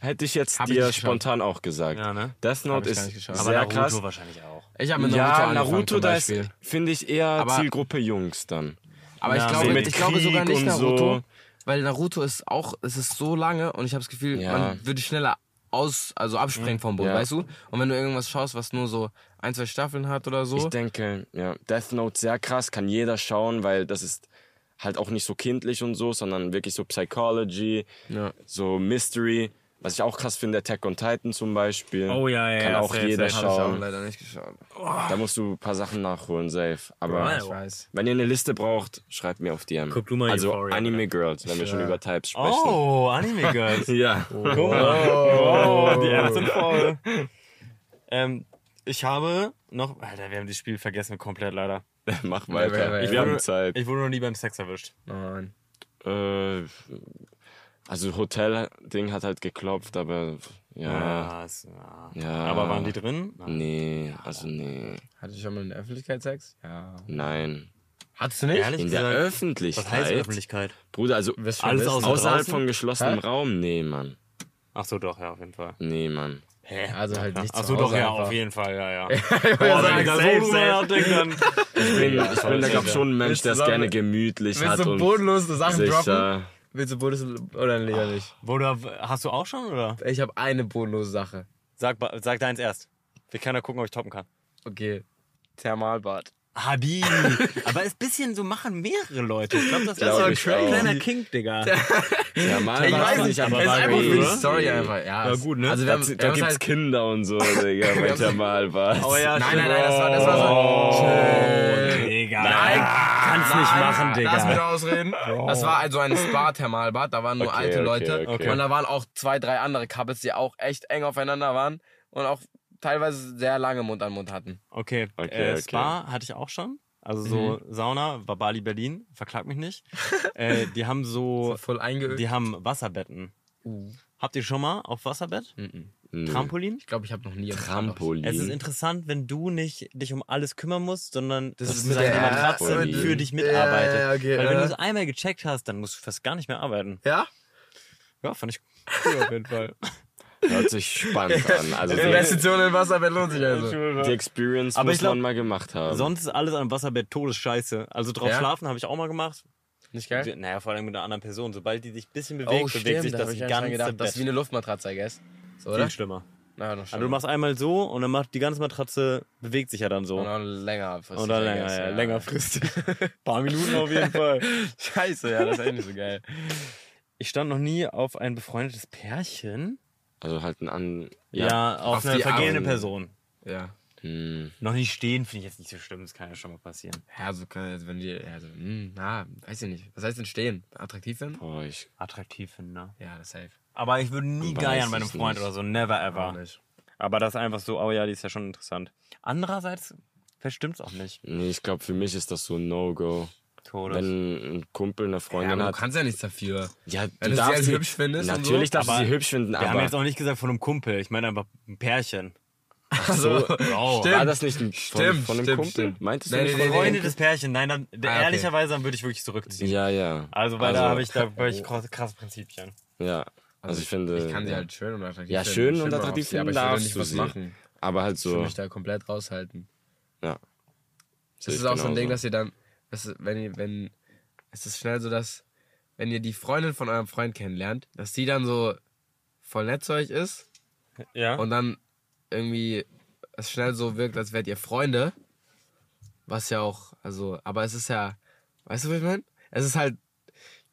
A: Hätte ich jetzt
C: Hab ich
A: dir
C: geschaut.
A: spontan auch gesagt.
B: Ja, ne?
A: Death Note
C: ich
A: ist
C: geschaut.
B: Aber
A: sehr
B: Naruto
A: krass.
B: wahrscheinlich auch.
C: Ich habe mit Naruto
A: ja, Naruto, da ist, finde ich, eher
C: Aber-
A: Zielgruppe Jungs dann.
C: Aber
B: Ja,
C: ich glaube, ich glaube sogar nicht Naruto,
A: so.
C: weil Naruto ist auch, es ist so lange und ich habe das Gefühl,
A: Ja.
C: man würde schneller aus, also abspringen vom Boot,
A: Ja.
C: weißt du? Und wenn du irgendwas schaust, was nur so ein, zwei Staffeln hat oder so,
A: Ich denke, ja, Death Note sehr krass, kann jeder schauen, weil das ist halt auch nicht so kindlich und so, sondern wirklich so Psychology,
C: ja.
A: so Mystery. Was ich auch krass finde, Attack on Titan zum Beispiel.
B: Oh ja, ja,
A: Kann
B: ja,
A: auch
B: safe,
A: jeder
B: safe.
C: habe ich auch
A: schauen.
C: leider nicht geschaut.
A: Da musst du ein paar Sachen nachholen, safe. Aber.
C: Ich weiß.
A: wenn ihr eine Liste braucht, schreibt mir auf DM.
B: Guck du mal
A: Also
B: Euphoria,
A: Anime Girls, wenn wir schon
C: Ja.
A: über Types sprechen.
B: Oh, Anime Girls.
A: Ja.
B: Guck mal. Oh, die Apps sind voll. ähm, ich habe noch. Alter, wir haben das Spiel vergessen komplett leider.
A: Mach
C: Ja,
A: weiter.
C: ja, ja.
A: Wir haben
B: wurde-
A: Zeit.
B: Ich wurde noch nie beim Sex erwischt.
C: Nein.
A: Äh, also Hotel-Ding hat halt geklopft, aber ja.
B: Ja, es- ja.
A: Ja.
B: Aber waren die drin? Nein.
A: Nee, also nee.
C: Hatte ich schon mal in der Öffentlichkeit Sex? Ja.
A: Nein.
C: Hattest du nicht?
B: Ehrlich
A: In der
B: gesagt,
A: Öffentlichkeit.
B: was heißt Öffentlichkeit?
A: Bruder, also
B: Alles außer
A: außerhalb
B: draußen?
A: von geschlossenem
C: Hä?
A: Raum? Nee, Mann.
B: Ach so, doch, ja, auf jeden Fall.
A: Nee, Mann.
B: Hä?
C: Also halt nicht
B: Ach so, doch, ja,
C: einfach.
B: auf jeden Fall, ja, ja. Boah, ich da so
C: safe, safe.
B: dann.
A: Ich bin, ich bin da, glaube ich, schon ein Mensch, der es gerne
C: sagen-
A: gemütlich hat
C: Willst du
A: und
C: bodenlose Sachen droppen? Willst du bodenlose oder lieber nicht?
B: Oder hast du auch schon, oder?
C: Ich habe eine bodenlose Sache.
B: Sag, sag deins erst. Wir können ja gucken, ob ich toppen kann.
C: Okay. Thermalbad.
B: Habi. Aber ist ein bisschen so machen mehrere Leute. Ich glaube, das ist
A: Glaub
B: so ein kleiner Kink, Digga.
A: Ja, mal
C: Ich weiß nicht,
A: aber
C: ist
A: war
C: einfach
A: gut, oder?
C: Story einfach. Ja,
B: War gut, ne?
C: Also wir
A: Da,
C: haben, wir
A: da gibt's
C: halt,
A: Kinder und so, Digga, bei Thermalbad.
B: Oh ja,
C: Nein, nein, nein, das war, das war so.
B: Oh, Digga.
C: Nein,
B: kannst nicht machen, Digga.
C: Lass mich ausreden. Das war also ein Spa-Thermalbad, da waren nur
A: Okay,
C: alte
A: okay,
C: Leute.
A: okay.
C: Und da waren auch zwei, drei andere Couples, die auch echt eng aufeinander waren und auch teilweise sehr lange Mund an Mund hatten.
B: Okay,
A: Okay,
B: äh,
A: okay.
B: Spa hatte ich auch schon. Also so Sauna, war Bali Berlin, verklag mich nicht. äh, die haben so,
C: Voll eingeölt.
B: die haben Wasserbetten. Habt ihr schon mal auf Wasserbett?
A: Nee.
B: Trampolin?
C: Ich glaube, ich habe noch nie.
A: Trampolin.
B: Es ist interessant, wenn du nicht dich um alles kümmern musst, sondern das
C: ist
B: ist
C: mit
B: sozusagen die Matratze für dich mitarbeitet.
C: Ja, okay,
B: Weil wenn du es einmal gecheckt hast, dann musst du fast gar nicht mehr arbeiten.
C: Ja?
B: Ja, fand ich cool auf jeden Fall.
A: Hört sich spannend an. Also die,
C: Investition in Wasserbett lohnt sich also.
A: die Experience
B: Aber
A: muss
B: ich glaub,
A: man mal gemacht haben.
B: Sonst ist alles am Wasserbett todesscheiße. Also drauf
C: Ja?
B: schlafen habe ich auch mal gemacht.
C: Nicht geil?
B: Naja, vor allem mit einer anderen Person. Sobald die sich ein bisschen bewegt, bewegt sich
C: da
B: das
C: ich
B: ganze
C: gedacht.
B: Bett.
C: Das ist wie eine Luftmatratze, I guess. So, oder?
B: Viel schlimmer.
C: Na, noch
B: Also du machst einmal so und dann macht die ganze Matratze, bewegt sich ja dann so.
C: Und dann länger.
B: Und dann länger, ja, längerfristig. paar Minuten auf jeden Fall.
C: Scheiße, ja, das ist nicht so geil.
B: Ich stand noch nie auf ein befreundetes Pärchen.
A: Also halt ein an.
B: Ja, auf,
C: Auf
B: eine vergehende
C: Arme.
B: Person.
C: Ja.
A: Hm.
B: Noch nicht stehen, finde ich jetzt nicht so schlimm. Das kann ja schon mal passieren.
C: Ja, so kann, also wenn die, also, hm, na, weiß ich nicht. Was heißt denn stehen? Attraktiv finden?
A: Boah, ich.
B: Attraktiv finden, ne?
C: Ja, das safe.
B: Aber ich würde nie
A: Weiß
B: geiern bei einem Freund
A: nicht.
B: oder so. Never ever.
C: Auch nicht.
B: Aber das ist einfach so, oh ja, die ist ja schon interessant. Andererseits verstimmt's auch nicht.
A: Nee, ich glaube, für mich ist das so ein No-Go.
B: Todes.
A: Wenn ein Kumpel eine
C: Ja,
A: Freundin
C: aber du
A: hat.
C: kannst ja nichts dafür.
A: Ja, du
C: Wenn du sie
A: darfst
C: als
A: sie-
C: hübsch findest und so.
A: Natürlich darfst du
B: Aber
A: sie hübsch finden,
B: Wir haben
A: aber.
B: jetzt auch nicht gesagt von einem Kumpel. Ich meine einfach ein Pärchen.
A: So,
B: Bro.
A: war das nicht ein, von,
C: Stimmt,
A: von einem
C: stimmt,
A: Kumpel?
C: stimmt.
A: Meintest du
C: Nee,
A: nicht
C: nee,
A: von
C: nee,
A: einem
B: Freunde des Pärchen. Nein, dann,
C: Ah, okay.
B: ehrlicherweise dann würde ich wirklich zurückziehen.
A: Ja, ja.
B: Also, weil da habe ich da wirklich krasse, krasse Prinzipien.
A: Ja. Also ich finde.
C: Ich kann sie
A: ja.
C: halt schön und attraktiv
A: Ja,
C: finden.
A: schön
C: Ich
A: und attraktiv
C: sie, aber
A: finden
C: ich
A: darfst
C: nicht
A: du
C: was
A: sie.
C: machen.
A: Aber halt
C: Ich will
A: so.
C: mich da komplett raushalten.
A: Ja.
C: Das ist auch so ein. Ding, dass ihr dann, wenn ihr, wenn, es ist schnell so, dass, wenn ihr die Freundin von eurem Freund kennenlernt, dass sie dann so voll nett zu euch ist
B: Ja.
C: und dann irgendwie es schnell so wirkt, als wärt ihr Freunde. Was ja auch, also, aber es ist ja, weißt du, was ich meine? Es ist halt,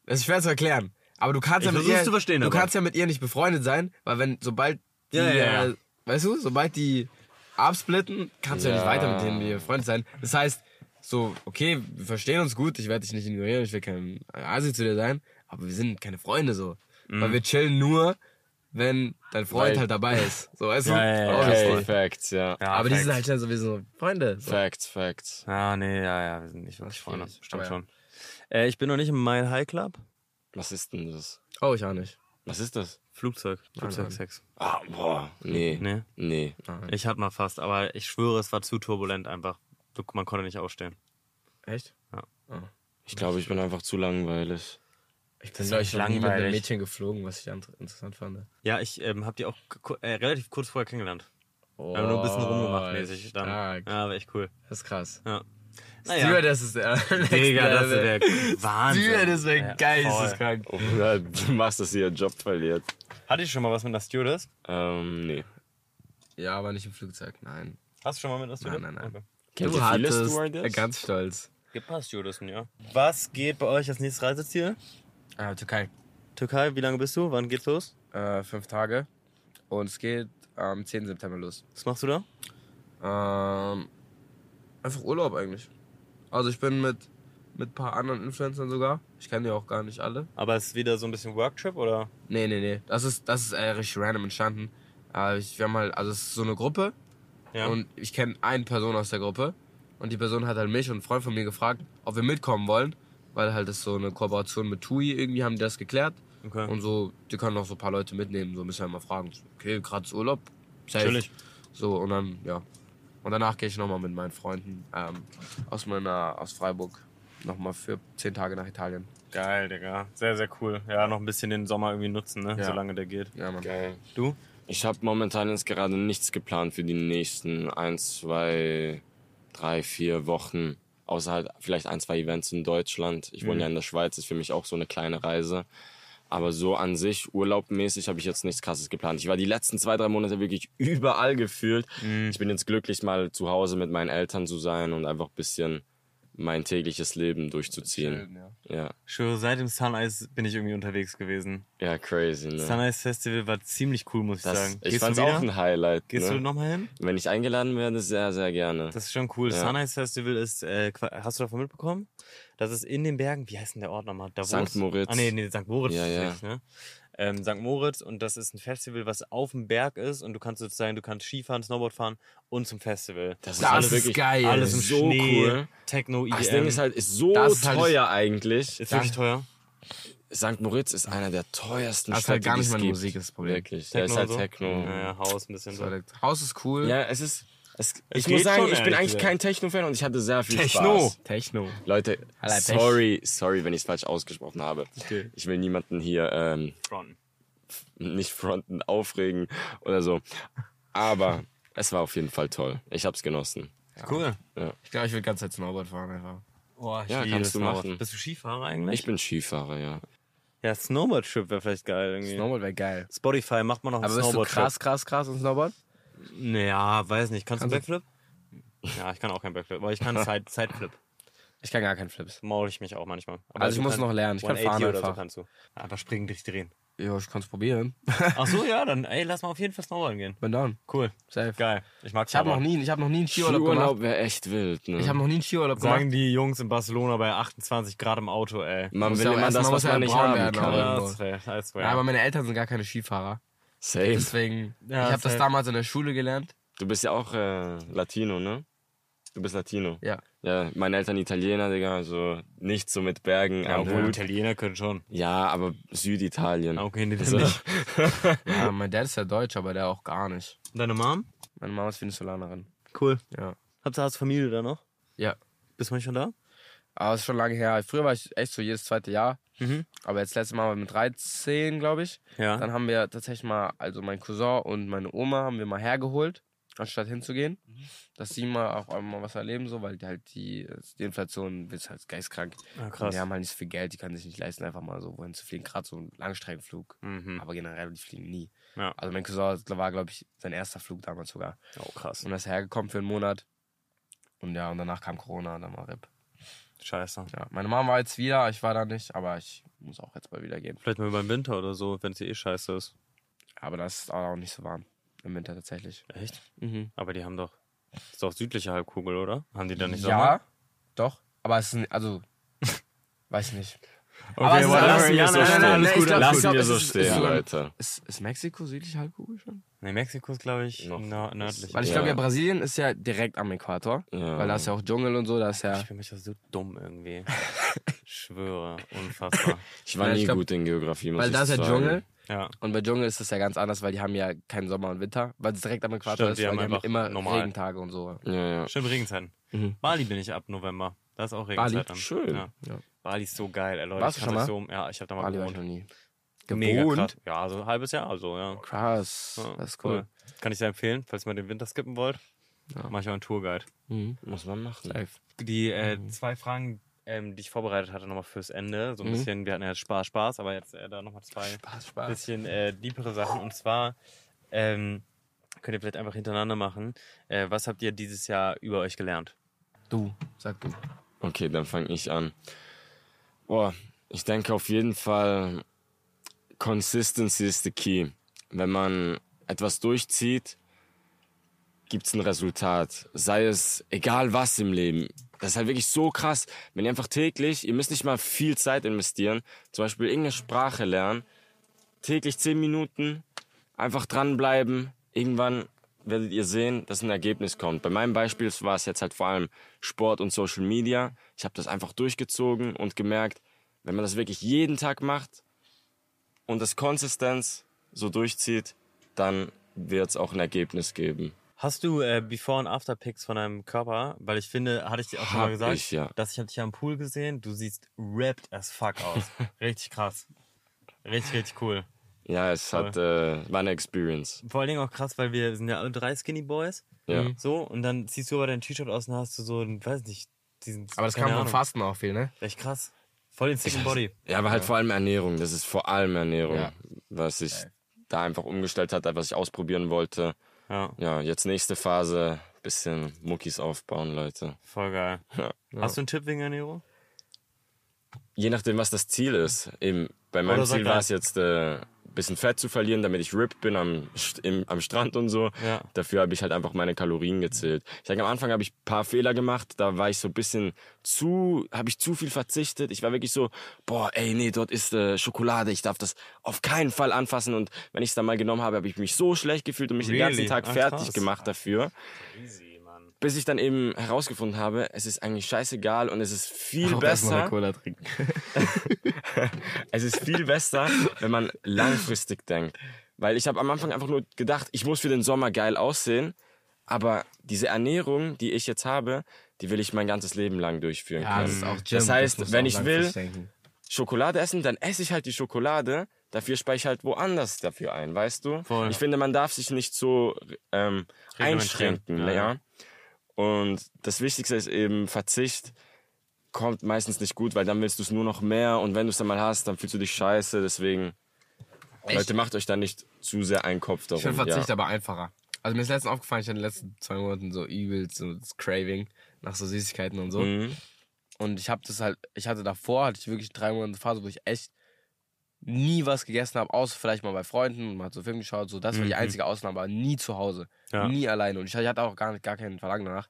C: es ist schwer zu erklären. Aber du kannst
B: Ich
C: ja mit ihr, du
B: aber.
C: kannst ja mit ihr nicht befreundet sein, weil wenn, sobald die,
B: Ja, ja, ja.
C: Äh, weißt du, sobald die absplitten, kannst du ja nicht weiter mit denen wie befreundet sein. Das heißt, so, okay, wir verstehen uns gut, ich werde dich nicht ignorieren, ich will kein Asi zu dir sein, aber wir sind keine Freunde so.
B: Mhm.
C: Weil wir chillen nur, wenn dein Freund
A: Weil-
C: halt dabei ist. So, weißt du?
B: Ja, ja, ja.
C: Obviously.
A: Okay, Facts, ja.
B: ja
C: aber die
B: Facts.
C: sind halt schnell sowieso Freunde. So.
A: Facts, Facts.
B: Ja, nee, ja, ja, wir sind nicht wirklich Freunde. Stimmt
C: aber ja.
B: schon. Äh, ich bin noch nicht im Mile High Club.
A: Was ist denn das?
C: Oh, ich auch nicht.
A: Was ist das?
B: Flugzeug. Flugzeugsex.
A: Ah, boah, nee.
B: Nee.
A: Nee.
B: Ich hatte mal fast, aber ich schwöre, es war zu turbulent einfach. Du- Man konnte nicht ausstehen.
C: Echt?
A: Ich glaube, ich bin einfach zu langweilig.
C: Ich bin noch nie mit einem. Mädchen geflogen, was ich ant- interessant fand.
B: Ja, ich ähm, habe die auch äh, relativ kurz vorher kennengelernt. Wir haben nur ein bisschen rumgemacht mäßig dann.
C: Stark.
B: Ja, war echt cool.
C: Das ist krass.
B: Ja.
C: Stewardess ist der.
B: Digga, das wäre Wahnsinn.
C: Stewardess wäre
B: Ja,
C: geisteskrank.
A: Oh, du machst, dass ihr Job verliert.
B: Hatte ich schon mal was mit einer Stewardess?
A: Ähm, nee.
C: Ja, aber nicht im Flugzeug, nein.
B: Hast du schon mal mit einer Stewardess?
C: nein, nein.
B: Okay.
A: Kennt
C: du hattest, äh, ganz stolz.
B: Gibt ein paar Stewardessen, ja. Was geht bei euch als nächstes Reiseziel?
C: Ah, Türkei.
B: Türkei, wie lange bist du? Wann geht's los?
C: Äh, fünf Tage. Und es geht am 10. September los.
B: Was machst du da?
C: Ähm, einfach Urlaub eigentlich. Also ich bin mit mit ein paar anderen Influencern sogar. Ich kenne die auch gar nicht alle.
B: Aber es ist wieder so ein bisschen Worktrip oder?
C: Nee, nee, nee. Das ist, das ist äh, richtig random entstanden. Äh, ich, wir haben halt, also es ist so eine Gruppe
B: Ja.
C: und ich kenne eine Person aus der Gruppe. Und die Person hat halt mich und einen Freund von mir gefragt, ob wir mitkommen wollen. Weil halt das so eine Kooperation mit TUI, irgendwie haben die das geklärt.
B: okay.
C: Und so, die können auch so ein paar Leute mitnehmen. So müssen wir mal fragen. So, Okay, gratis Urlaub. Safe.
B: Natürlich.
C: So, und dann, ja. Und danach gehe ich nochmal mit meinen Freunden ähm, aus meiner, aus Freiburg nochmal für zehn Tage nach Italien.
B: Geil, Digga. Sehr, sehr cool. Ja, noch ein bisschen den Sommer irgendwie nutzen, ne?
C: Ja.
B: Solange der geht.
C: Ja, Mann.
A: Geil.
B: Du?
A: Ich habe momentan jetzt gerade nichts geplant für die nächsten ein, zwei, drei, vier Wochen. Außer halt vielleicht ein, zwei Events in Deutschland. Ich wohne ja in der Schweiz, ist für mich auch so eine kleine Reise. Aber so an sich, urlaubmäßig, habe ich jetzt nichts krasses geplant. Ich war die letzten zwei, drei Monate wirklich überall gefühlt. Ich bin jetzt glücklich, mal zu Hause mit meinen Eltern zu sein und einfach ein bisschen mein tägliches Leben durchzuziehen.
C: Ja.
A: Ja,
B: Ich schwöre, seit dem Sunrise bin ich irgendwie unterwegs gewesen.
A: ja, crazy, ne?
B: Sunrise Festival war ziemlich cool, muss ich
A: Das,
B: sagen.
A: ich
B: Gehst
A: fand's auch ein Highlight.
B: Gehst
A: ne?
B: du nochmal hin?
A: Wenn ich eingeladen werde, sehr, sehr gerne.
B: Das ist schon cool.
A: Ja.
B: Sunrise Festival ist, äh, hast du davon mitbekommen? Das ist in den Bergen, wie heißt denn der Ort nochmal? Davos?
A: St. Moritz.
B: Ah, nee, nee, St. Moritz.
A: Ja,
B: ist
A: ja.
B: richtig, Ne? Ähm, St. Moritz und das ist ein Festival, was auf dem Berg ist und du kannst sozusagen, du kannst Skifahren, Snowboard fahren und zum Festival.
A: Das,
C: Das
A: alles
C: ist
A: wirklich
C: geil.
B: Alles im
A: so
B: Schnee,
A: cool.
B: Techno, EDM.
A: Ach, das Ding ist halt ist so
C: Das ist halt-
A: teuer eigentlich.
B: Ist wirklich teuer.
A: St. Moritz ist einer der teuersten
C: Das ist
A: Städte,
C: halt gar nicht
A: es
C: meine. Musik, ist das Problem.
A: Wirklich. Der ist
B: und
A: halt
B: so.
A: Techno.
B: Ja, ja, Haus ein bisschen so.
C: Haus ist cool.
A: Ja, es ist. Es, ich
B: geht
A: muss sagen, ich bin eigentlich kein Techno-Fan und ich hatte sehr viel
B: Techno?
A: Spaß.
C: Techno.
A: Leute, sorry, sorry, wenn ich es falsch ausgesprochen habe. Ich will niemanden hier ähm,
B: Fronten.
A: nicht fronten, aufregen oder so. Aber es war auf jeden Fall toll. Ich hab's genossen.
B: Cool.
C: Ich glaube, ich will ganz Zeit Snowboard fahren einfach.
B: Oh, ich
A: Ja,
B: liebe
A: kannst du
B: Snowboard.
A: machen.
B: Bist du Skifahrer eigentlich?
A: Ich bin Skifahrer, ja.
B: ja, Snowboard-Trip wäre vielleicht geil irgendwie.
C: Snowboard wäre geil.
B: Spotify macht man noch einen
C: Aber bist du
B: Snowboard-Trip.
C: krass, krass, krass im Snowboard?
B: Naja, weiß nicht. Kannst, du
C: Kannst
B: Backflip? Ja, ich kann auch keinen Backflip, aber ich kann Side, Sideflip.
C: Ich kann gar keinen Flips.
B: Maul ich mich auch manchmal. Aber
C: Also ich muss noch lernen. Ich kann
B: 180
C: fahren
B: oder so
C: einfach.
B: kannst du. Einfach springen, dich drehen.
C: Jo, ich kann es probieren.
B: Ach so, ja, dann ey, lass mal auf jeden Fall Snowboarden gehen.
C: Bin down.
B: Cool.
C: Safe.
B: Geil. Ich mag
C: Ich habe noch nie, ich habe noch nie einen Skiurlaub gemacht.
A: Skiurlaub wäre echt wild, ne?
C: Ich habe noch nie einen Skiurlaub
B: Sagen
C: gemacht.
B: die Jungs in Barcelona bei 28 Grad im Auto, ey.
A: man
C: Muss
A: will
C: ja
A: immer das,
C: muss
A: was
C: ja
A: man nicht haben
C: werden,
A: kann.
C: aber-
B: Ja.
C: Ja, aber meine Eltern sind gar keine Skifahrer.
A: Safe.
C: Deswegen,
B: Ja,
C: ich habe das damals in der Schule gelernt.
A: Du bist ja auch äh, Latino, ne? Du bist Latino.
C: Ja.
A: Ja, meine Eltern Italiener, Digga, also nicht so mit Bergen
B: ja, obwohl
A: Hut.
B: Italiener können schon.
A: Ja, aber Süditalien.
B: Okay, nee, das
A: So.
B: nicht.
C: Ja, mein Dad ist ja deutsch, aber der auch gar nicht.
B: Deine Mom?
C: Meine Mama ist Venezolanerin.
B: Cool.
C: Ja.
B: Habt ihr hast Familie da noch?
C: Ja.
B: Bist du manchmal da?
C: Aber es ist schon lange her. Früher war ich echt so jedes zweite Jahr.
B: Mhm.
C: Aber jetzt letztes Mal waren wir mit 13, glaube ich.
B: Ja.
C: Dann haben wir tatsächlich mal, also mein Cousin und meine Oma haben wir mal hergeholt, anstatt hinzugehen. Dass sie mal auch einmal was erleben, so, weil die halt die, die Inflation ist halt geistkrank.
B: Ah,
C: Und
B: krass.
C: Die haben halt nicht so viel Geld, die können sich nicht leisten, einfach mal so wohin zu fliegen. Gerade so ein Langstreckenflug.
B: Mhm.
C: Aber generell, die fliegen nie.
B: Ja.
C: Also mein Cousin war, glaube ich, sein erster Flug damals sogar.
B: Oh, krass.
C: Und er ist hergekommen für einen Monat. Und ja, und danach kam Corona und dann war RIP.
B: Scheiße.
C: Ja, meine Mama war jetzt wieder, ich war da nicht, aber ich muss auch jetzt bald wieder gehen.
B: Vielleicht mal beim Winter oder so, wenn es eh scheiße ist.
C: Aber das ist auch nicht so warm. Im Winter tatsächlich.
B: Echt?
C: Mhm.
B: Aber die haben doch. Das ist doch südliche Halbkugel, oder? Haben die da nicht
C: Ja, doch. Aber es ist, also, weiß nicht.
B: Okay,
C: Aber
A: Lassen wir
B: Ja,
A: so stehen.
C: ich
B: gut,
C: glaub-
A: wir so
C: ist
A: stehen, Leute.
C: Ist, ist Mexiko südliche Halbkugel schon?
B: Nee, Mexiko ist, glaube ich,
A: Noch-
B: nör- nördlich.
C: Weil ich
A: Ja.
C: glaube ja, Brasilien ist ja direkt am Äquator.
A: Ja.
C: Weil da ist ja auch Dschungel und so, da ist ja.
B: Ich bin mich so dumm irgendwie. Schwöre, unfassbar.
A: Ich war
C: Ja,
A: nie
C: ich glaub-
A: gut in Geografie, muss
C: Weil
A: ich
C: da ist ja
A: sagen.
C: Dschungel.
B: Ja.
C: Und bei Dschungel ist das ja ganz anders, weil die haben ja keinen Sommer und Winter, weil es direkt am Äquator
B: Stimmt,
C: ist,
B: die
C: weil
B: haben
C: die haben immer
B: normal.
C: Regentage und so.
A: Ja, ja.
B: Stimmt, Regenzeiten.
C: Mhm.
B: Bali bin ich ab November. Da ist auch
C: Bali?
B: Regenzeit dann.
A: Schön.
B: Ja.
C: Ja.
B: Bali ist so geil, ey, Leute.
C: Warst
B: Ich
C: du schon
B: euch So, ja, ich habe da mal
C: Bali war ich
B: gewohnt.
C: noch nie.
B: Mega
C: Gewohnt?
B: krass. Ja, so ein halbes Jahr, also ja.
C: Krass,
B: Ja,
C: das ist cool.
B: Kann ich sehr empfehlen, falls ihr mal den Winter skippen wollt.
C: Ja.
B: Mach ich auch einen Tourguide.
C: Mhm.
A: Muss man machen.
C: Safe.
B: Die äh, zwei Fragen, ähm, die ich vorbereitet hatte, nochmal fürs Ende. So ein
C: Mhm.
B: bisschen, wir hatten ja jetzt Spaß, Spaß, aber jetzt äh, da nochmal zwei
C: Spaß, Spaß.
B: bisschen äh, liebere Sachen. Und zwar ähm, könnt ihr vielleicht einfach hintereinander machen. Äh, was habt ihr dieses Jahr über euch gelernt?
C: Du, sag du.
A: Okay, dann fange ich an. Boah, ich denke auf jeden Fall, Consistency is the key. Wenn man etwas durchzieht, gibt's ein Resultat. Sei es egal was im Leben. Das ist halt wirklich so krass. Wenn ihr einfach täglich, ihr müsst nicht mal viel Zeit investieren, zum Beispiel irgendeine Sprache lernen, täglich 10 Minuten, einfach dranbleiben. Irgendwann werdet ihr sehen, dass ein Ergebnis kommt. Bei meinem Beispiel war es jetzt halt vor allem Sport und Social Media. Ich habe das einfach durchgezogen und gemerkt, wenn man das wirklich jeden Tag macht und das Konsistenz so durchzieht, dann wird es auch ein Ergebnis geben.
B: Hast du äh, Before- und After-Pics von deinem Körper? Weil ich finde, hatte ich dir auch schon mal gesagt,
A: ich, ja.
B: dass ich hab dich ja am Pool gesehen. Du siehst ripped as fuck aus. richtig krass. Richtig, richtig cool.
A: Ja, es hat, äh, war eine Experience.
B: Vor allen Dingen auch krass, weil wir sind ja alle drei Skinny Boys.
A: Ja.
B: So, und dann ziehst du aber dein T-Shirt aus und hast du so, einen, weiß nicht, diesen.
C: Aber das kam vom
B: Ahnung.
C: Fasten auch viel, ne?
B: Echt krass. Voll den sicken Body.
A: Ja, aber halt vor allem Ernährung. Das ist vor allem Ernährung,
C: Ja.
A: was ich da einfach umgestellt hat, was ich ausprobieren wollte.
B: Ja,
A: Ja, jetzt nächste Phase, bisschen Muckis aufbauen, Leute.
B: voll geil.
A: Ja.
B: Hast du einen Tipp wegen Ernährung?
A: Je nachdem, was das Ziel ist. Eben, bei meinem Ziel war es jetzt, äh, bisschen Fett zu verlieren, damit ich ripped bin am, im, am Strand und so.
B: Ja.
A: Dafür habe ich halt einfach meine Kalorien gezählt. Ich denke, am Anfang habe ich ein paar Fehler gemacht. Da war ich so ein bisschen zu, habe ich zu viel verzichtet. Ich war wirklich so, boah, ey, nee, dort ist äh, Schokolade. Ich darf das auf keinen Fall anfassen. Und wenn ich es dann mal genommen habe, habe ich mich so schlecht gefühlt und mich den
B: Really?
A: ganzen Tag
B: Ah,
A: fertig
B: krass.
A: gemacht dafür.
B: Easy.
A: Bis ich dann eben herausgefunden habe, es ist eigentlich scheißegal und es ist viel
C: Auch mal eine
A: besser.
C: Cola trinken.
A: Es ist viel besser, wenn man langfristig denkt. Weil ich habe am Anfang einfach nur gedacht, ich muss für den Sommer geil aussehen. Aber diese Ernährung, die ich jetzt habe, die will ich mein ganzes Leben lang durchführen
C: Ja,
A: können.
C: das ist auch Gym.
A: Das heißt,
C: du
A: wenn ich will. Schokolade essen, dann esse ich halt die Schokolade. Dafür spare ich halt woanders dafür ein, weißt du?
B: Voll.
A: Ich finde, man darf sich nicht so ähm, einschränken.
B: Ja,
A: ja. Und das Wichtigste ist eben Verzicht. Kommt meistens nicht gut, weil dann willst du es nur noch mehr und wenn du es dann mal hast, dann fühlst du dich scheiße. Deswegen, Leute, macht euch da nicht zu sehr einen Kopf darum.
C: Ich finde Verzicht
A: ja.
C: aber einfacher. Also mir ist letztens aufgefallen, ich hatte in den letzten zwei Monaten so übelst so das Craving nach so Süßigkeiten und so.
A: Mhm.
C: Und ich habe das halt, ich hatte davor, hatte ich wirklich drei Monate Phase, wo ich echt nie was gegessen habe, außer vielleicht mal bei Freunden, man hat so Film geschaut, so das war die einzige Ausnahme, aber nie zu Hause,
B: Ja.
C: nie alleine. Und ich hatte auch gar, nicht, gar keinen Verlangen danach.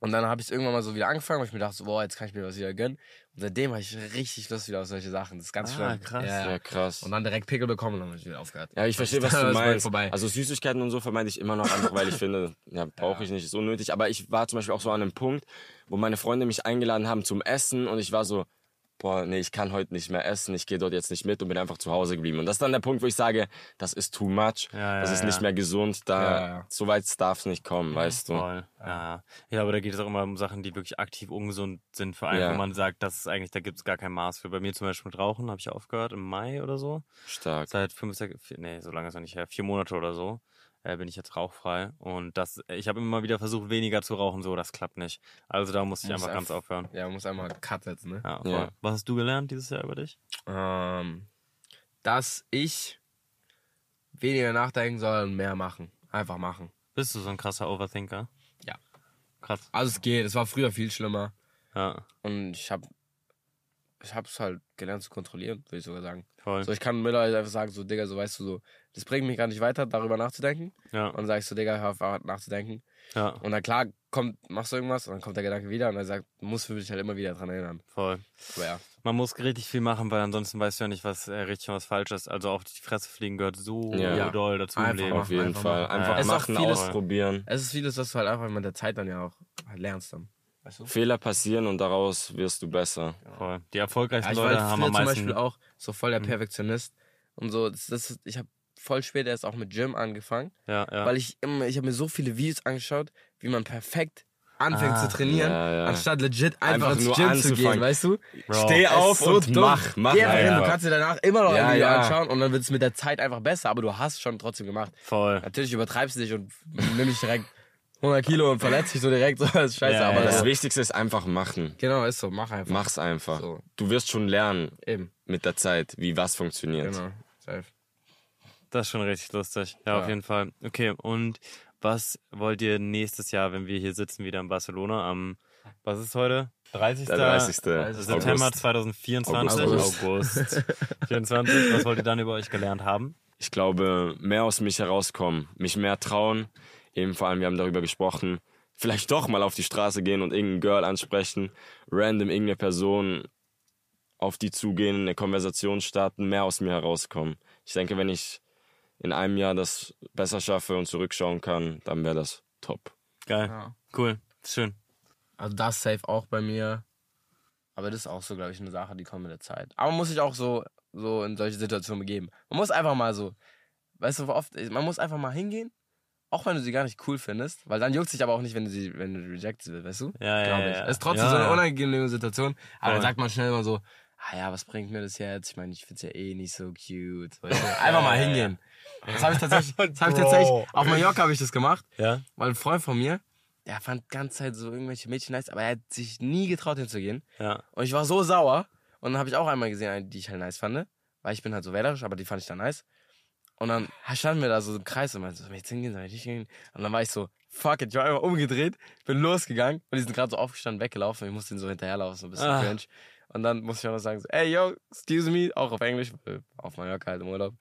C: Und dann habe ich irgendwann mal so wieder angefangen, weil ich mir dachte, so, boah, jetzt kann ich mir was wieder gönnen. Und seitdem habe ich richtig Lust wieder auf solche Sachen. Das ist ganz
B: Ah,
C: schlimm.
B: krass.
C: Ja,
A: Ja,
C: ja.
A: krass.
C: Und dann direkt Pickel bekommen und dann habe ich wieder aufgehört.
A: Ja, ich verstehe, was du meinst.
C: vorbei.
A: Also Süßigkeiten und so vermeide ich immer noch einfach, weil ich finde, ja, brauche ich nicht, ist unnötig. Aber ich war zum Beispiel auch so an einem Punkt, wo meine Freunde mich eingeladen haben zum Essen und ich war so, boah, nee, ich kann heute nicht mehr essen, ich gehe dort jetzt nicht mit und bin einfach zu Hause geblieben. Und das ist dann der Punkt, wo ich sage, das ist too much,
B: Ja,
A: das
B: ja,
A: ist
B: ja.
A: nicht mehr gesund, da so weit darf es nicht kommen, weißt du.
B: Voll. Ja. ja, aber da geht es auch immer um Sachen, die wirklich aktiv ungesund sind für einen, wo man sagt, das ist eigentlich, da gibt es gar kein Maß für. Bei mir zum Beispiel mit Rauchen habe ich aufgehört im Mai oder so.
A: Stark.
B: Seit fünf, sechs, vier, nee, so lange ist noch nicht her, vier Monate oder so. Äh, bin ich jetzt rauchfrei und das, ich habe immer wieder versucht, weniger zu rauchen, so, das klappt nicht. Also da musste ich
C: Muss
B: einfach ganz aufhören.
C: Ja, man muss einmal Cut setzen, ne?
B: Ja.
A: Ja.
B: Was hast du gelernt dieses Jahr über dich?
C: Ähm, dass ich weniger nachdenken soll und mehr machen. Einfach machen.
B: Bist du so ein krasser Overthinker?
C: Ja.
B: Krass.
C: Also es geht. Es war früher viel schlimmer.
B: Ja,
C: Und ich habe ich hab's halt gelernt zu kontrollieren, würde ich sogar sagen.
B: voll.
C: So, ich kann mittlerweile einfach sagen, so, Digga, so weißt du, so, das bringt mich gar nicht weiter, darüber nachzudenken.
B: Ja,
C: Und dann sag ich so, Digga, hör auf nachzudenken.
B: ja,
C: Und dann klar, kommt, machst du irgendwas und dann kommt der Gedanke wieder und dann sagt, muss für mich halt immer wieder dran erinnern.
B: voll.
C: Aber ja.
B: Man muss richtig viel machen, weil ansonsten weißt du ja nicht, was äh, richtig und was falsch ist. Also auf die Fresse fliegen gehört so
A: Ja.
B: doll dazu im
C: Einfach
B: Leben.
C: machen.
A: Auf jeden
C: einfach
A: Fall. Einfach
C: Es ist auch
A: machen,
C: vieles-
A: ausprobieren.
C: Es ist vieles, was du halt einfach mit der Zeit dann ja auch halt lernst dann. Weißt du?
A: Fehler passieren und daraus wirst du besser.
B: Voll. Die
C: Ja,
B: erfolgreichsten
C: ich war
B: Leute haben am
C: zum
B: meisten.
C: Beispiel auch so voll der Perfektionist. und so. Das, das, ich habe voll spät erst auch mit Gym angefangen,
B: Ja, ja.
C: weil ich immer, ich habe mir so viele Videos angeschaut, wie man perfekt anfängt
B: Ah,
C: zu trainieren,
A: ja, ja.
C: anstatt legit einfach,
A: Einfach
C: ins
A: nur
C: Gym zu gehen, weißt du?
B: Bro.
A: Steh auf
C: so
A: und
C: dumm.
A: mach, mach
C: Geh einfach du kannst dir danach immer noch
A: Ja,
C: ein Video
A: ja.
C: anschauen und dann wird es mit der Zeit einfach besser, aber du hast schon trotzdem gemacht.
B: Voll.
C: Natürlich übertreibst du dich und nimm dich direkt 100 Kilo und verletzt dich so direkt, so das ist scheiße,
B: Ja,
C: aber
B: ja,
A: Das Wichtigste ist einfach machen.
C: genau, ist so, mach einfach.
A: Mach's einfach.
C: So.
A: Du wirst schon lernen
C: Eben,
A: mit der Zeit, wie was funktioniert.
C: genau, safe.
B: Das ist schon richtig lustig. Ja, auf
C: Ja.
B: jeden Fall. Okay, und was wollt ihr nächstes Jahr, wenn wir hier sitzen, wieder in Barcelona am, was ist heute? 30.
A: Der 30.
B: September
A: August.
B: 2024.
C: August.
B: August. 24. Was wollt ihr dann über euch gelernt haben?
A: Ich glaube, mehr aus mich herauskommen, mich mehr trauen. Eben vor allem, wir haben darüber gesprochen, vielleicht doch mal auf die Straße gehen und irgendein Girl ansprechen, random irgendeine Person auf die zugehen, eine Konversation starten, mehr aus mir herauskommen. Ich denke, wenn ich in einem Jahr das besser schaffe und zurückschauen kann, dann wäre das top.
B: Geil.
C: Ja.
B: Cool. Schön.
C: Also das safe auch bei mir. Aber das ist auch so, glaube ich, eine Sache, die kommt mit der Zeit. Aber man muss sich auch so, so in solche Situationen begeben. Man muss einfach mal so, weißt du, oft, man muss einfach mal hingehen, auch wenn du sie gar nicht cool findest, weil dann juckt sich aber auch nicht, wenn du sie, wenn du rejected wirst, weißt du?
B: Ja, ja, ja,
C: ich.
B: ja.
C: Es ist trotzdem
B: Ja,
C: so eine
B: ja.
C: unangenehme Situation. Aber dann sagt man schnell immer so, ah ja, was bringt mir das jetzt? Ich meine, ich find's ja eh nicht so cute. Weißt du? Einfach mal hingehen. Das habe ich tatsächlich, das hab ich tatsächlich, auf Mallorca habe ich das gemacht.
B: Ja?
C: Weil ein Freund von mir, der fand die ganze Zeit so irgendwelche Mädchen nice, aber er hat sich nie getraut hinzugehen.
B: Ja.
C: Und ich war so sauer. Und dann habe ich auch einmal gesehen, die ich halt nice fand. Weil ich bin halt so wählerisch, aber die fand ich dann nice. Und dann standen wir da so im Kreis und meinten so, soll ich jetzt hingehen, soll ich nicht hingehen? Und dann war ich so, fuck it, ich war einfach umgedreht, bin losgegangen und die sind gerade so aufgestanden, weggelaufen. Ich musste ihnen so hinterherlaufen, so ein bisschen
B: Ah.
C: cringe. Und dann musste ich auch noch sagen, so, ey, yo, excuse me, auch auf Englisch, auf Mallorca halt im Urlaub. Und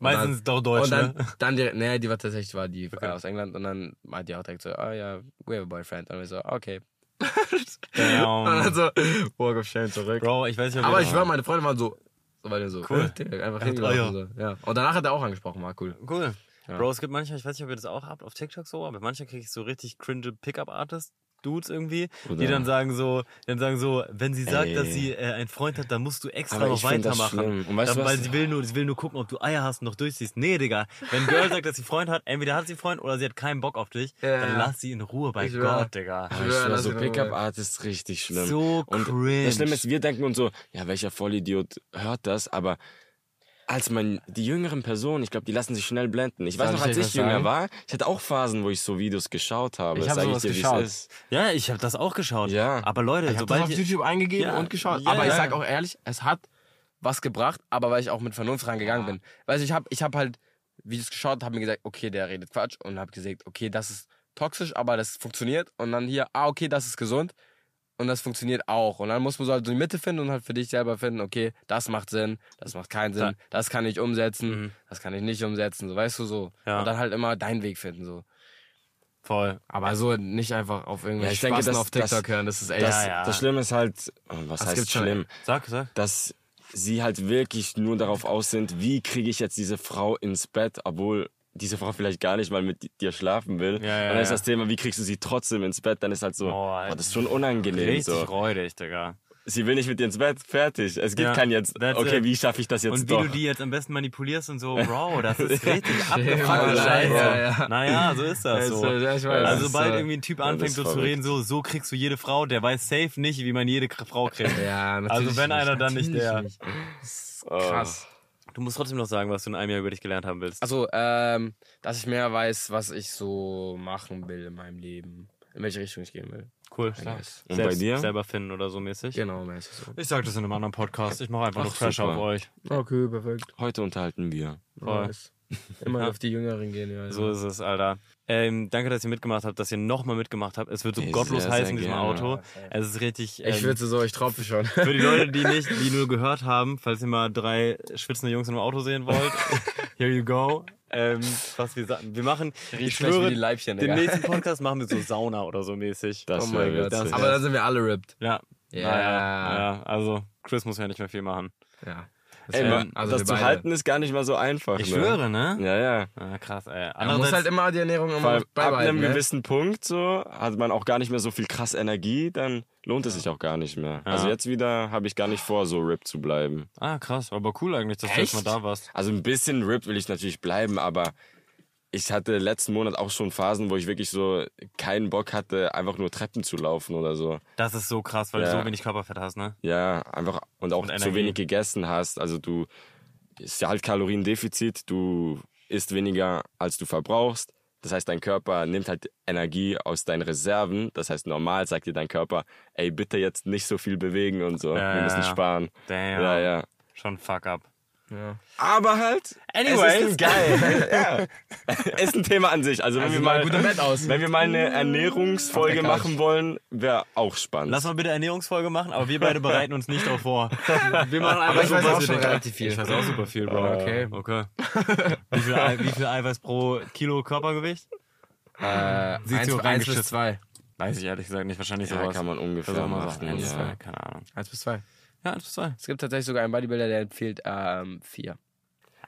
B: Meistens doch Deutsch,
C: und dann,
B: ne?
C: dann die, nee, die war tatsächlich, war die
B: Okay.
C: aus England und dann meinte die auch direkt so, ah ja, we have a boyfriend. Und wir so, okay.
B: Damn.
C: Und dann so, walk of shame zurück.
B: Bro, ich weiß nicht, ob
C: Aber ich schwör, meine Freunde waren so, so weil so,
B: Cool.
C: äh, einfach hingelaufen. So. Ja. Und danach hat er auch angesprochen, war cool.
B: Cool.
C: Ja.
B: Bro, es gibt manchmal, ich weiß nicht, ob ihr das auch habt auf TikTok so, aber manchmal kriege ich so richtig cringe Pickup-Artist. Dudes irgendwie, die
A: Oder-
B: dann sagen so, dann sagen so, wenn sie sagt,
A: Ey.
B: dass sie äh, einen Freund hat, dann musst du extra
A: Aber
B: noch
A: ich find das
B: weitermachen.
A: schlimm. Und weißt du
B: dann,
A: was?
B: weil sie will nur, sie will nur gucken, ob du Eier hast und noch durchziehst. Nee, Digga. Wenn ein Girl sagt, dass sie Freund hat, entweder hat sie Freund oder sie hat keinen Bock auf dich,
C: Ja,
B: dann lass sie in Ruhe bei
C: Ich schwör.
B: Gott, Digga.
A: Ich schwör, so
C: ist
A: Pickup Art ist richtig schlimm.
B: So
A: und
B: cringe.
A: das Schlimme ist, wir denken uns so, ja, welcher Vollidiot hört das, aber als man die jüngeren Personen, ich glaube, die lassen sich schnell blenden. Ich weiß
C: Soll
A: noch,
C: ich
A: als ich jünger
C: sagen?
A: war, ich hatte auch Phasen, wo ich so Videos geschaut habe.
C: Ich hab
A: Sag
C: sowas
A: dir,
C: geschaut.
A: ist.
B: Ja, ich habe das auch geschaut.
A: Ja.
B: Aber Leute,
C: Ich hab das
B: sobald
C: auf YouTube eingegeben
B: Ja,
C: und geschaut.
B: ja,
C: aber ich
B: ja.
C: sag auch ehrlich, es hat was gebracht, aber weil ich auch mit Vernunft rangegangen bin. Weil ich habe ich hab halt Videos geschaut, habe mir gesagt, okay, der redet Quatsch und habe gesagt, okay, das ist toxisch, aber das funktioniert. Und dann hier, ah, okay, das ist gesund. Und das funktioniert auch. Und dann muss man so halt so die Mitte finden und halt für dich selber finden, okay, das macht Sinn, das macht keinen Sinn, das kann ich umsetzen,
B: Mhm.
C: das kann ich nicht umsetzen, so weißt du so.
B: Ja.
C: Und dann halt immer deinen Weg finden, so.
B: Voll.
C: Aber so nicht einfach auf irgendwelche
A: Ja, ich denke, das-
C: auf TikTok
A: das-
C: hören, das ist echt.
A: Das,
B: Ja, ja.
A: das Schlimme ist halt, oh, was
C: Das
A: heißt schlimm,
B: Sag, sag.
A: dass sie halt wirklich nur darauf aus sind, wie kriege ich jetzt diese Frau ins Bett, obwohl diese Frau vielleicht gar nicht mal mit dir schlafen will.
B: Ja, ja,
A: und dann ist das Thema, wie kriegst du sie trotzdem ins Bett? Dann ist halt so,
B: Boah,
A: oh, das ist schon unangenehm.
B: Richtig
A: So.
B: räudig, Digga.
A: Sie will nicht mit dir ins Bett, fertig. Es gibt
B: Ja,
A: kein jetzt, okay,
B: it.
A: wie schaffe ich das jetzt
B: Und wie
A: doch?
B: du die jetzt am besten manipulierst und so, Bro, das ist richtig abgefuckte Scheiße.
C: ja, ja.
B: Naja, so ist das so.
C: Ja, ich weiß.
B: Also
C: Das
B: sobald irgendwie ein Typ anfängt so zu reden, so, so kriegst du jede Frau, der weiß safe nicht, wie man jede Frau kriegt.
C: Ja, natürlich.
B: Also wenn
C: nicht,
B: einer dann nicht der-
C: nicht. Ist
A: Oh.
C: krass.
B: Du musst trotzdem noch sagen, was du in einem Jahr über dich gelernt haben willst.
C: Also, ähm, dass ich mehr weiß, was ich so machen will in meinem Leben. In welche Richtung ich gehen will.
B: Cool.
A: Und
B: Selbst,
A: bei dir?
B: Selber finden oder so mäßig.
C: Genau, mäßig so.
B: Ich sag das in einem anderen Podcast. Ich mache einfach nur
A: Ach,
B: Trash
A: super.
B: auf euch.
C: Okay, perfekt.
A: Heute unterhalten wir.
B: Voll.
C: Nice. Immer
B: Ja.
C: auf die Jüngeren gehen, ja.
B: So ist es, Alter. Ähm, danke, dass ihr mitgemacht habt, dass ihr nochmal mitgemacht habt. Es wird so
A: Ey,
B: gottlos
A: sehr,
B: heiß
A: sehr
B: in diesem
A: gerne.
B: Auto. Es ist richtig.
C: Ich
B: ähm,
C: schwitze so, ich tropfe schon.
B: Für die Leute, die nicht, die nur gehört haben, falls ihr mal drei schwitzende Jungs in einem Auto sehen wollt, here you go. Ähm, was wir sagen. Wir machen, ich
C: Riecht gleich
B: schwöre,
C: die Leibchen,
B: den
C: Digga.
B: nächsten Podcast machen wir so Sauna oder so mäßig.
A: Das
C: oh mein Gott.
A: witzig.
C: Aber dann sind wir alle ripped.
B: Ja.
C: Ja.
B: Naja, ja. Also, Chris muss ja nicht mehr viel machen.
C: Ja.
A: Ey, man,
C: also
A: das zu
C: beide.
A: halten ist gar nicht mal so einfach.
B: Ich
A: ne?
B: schwöre, ne?
A: Ja, ja.
B: Ah, krass, ey.
C: Man muss halt immer die Ernährung immer
A: allem ab
C: beibehalten.
A: einem
C: ne?
A: gewissen Punkt so hat man auch gar nicht mehr so viel krass Energie, dann lohnt es sich auch gar nicht mehr. Also jetzt wieder habe ich gar nicht vor, so RIP zu bleiben.
B: ah, krass, aber cool eigentlich, dass du
C: Echt?
B: jetzt mal da warst.
A: Also ein bisschen RIP will ich natürlich bleiben, aber ich hatte letzten Monat auch schon Phasen, wo ich wirklich so keinen Bock hatte, einfach nur Treppen zu laufen oder so.
B: Das ist so krass, weil du
A: Ja.
B: so wenig Körperfett hast, ne?
A: Ja, einfach und auch
B: Und
A: zu wenig gegessen hast. Also du ist ja halt Kaloriendefizit, du isst weniger als du verbrauchst. Das heißt, dein Körper nimmt halt Energie aus deinen Reserven. Das heißt, normal sagt dir dein Körper, ey, bitte jetzt nicht so viel bewegen und so.
B: Ja,
A: Wir müssen sparen.
B: Damn.
A: Ja, ja.
B: Schon fuck up.
C: Ja.
A: Aber halt,
B: Anyways.
A: es ist geil. ja. Ist ein Thema an sich. Also, wenn
C: Also
A: wir
C: mal aus.
A: wenn wir mal eine Ernährungsfolge machen wollen, wäre auch spannend.
B: Lass mal bitte Ernährungsfolge machen, aber wir beide bereiten uns nicht darauf vor. Wir machen einfach
C: Aber ich
B: was
C: auch schon relativ viel.
B: Ich weiß auch super viel, Bro.
C: Okay.
B: Okay. Wie viel, wie viel Eiweiß pro Kilo Körpergewicht?
C: Äh,
B: Sieht
C: 1,
B: so
C: 1
B: reingeschissen.
C: bis 2.
B: Weiß ich ehrlich gesagt nicht. Wahrscheinlich
A: ja,
B: sowas.
A: kann man ungefähr machen.
B: sagen. Eins bis
A: ja.
B: zwei, keine Ahnung.
C: 1 bis 2.
B: Ja, eins bis zwei.
C: Es gibt tatsächlich sogar einen Bodybuilder, der empfiehlt ähm, 4.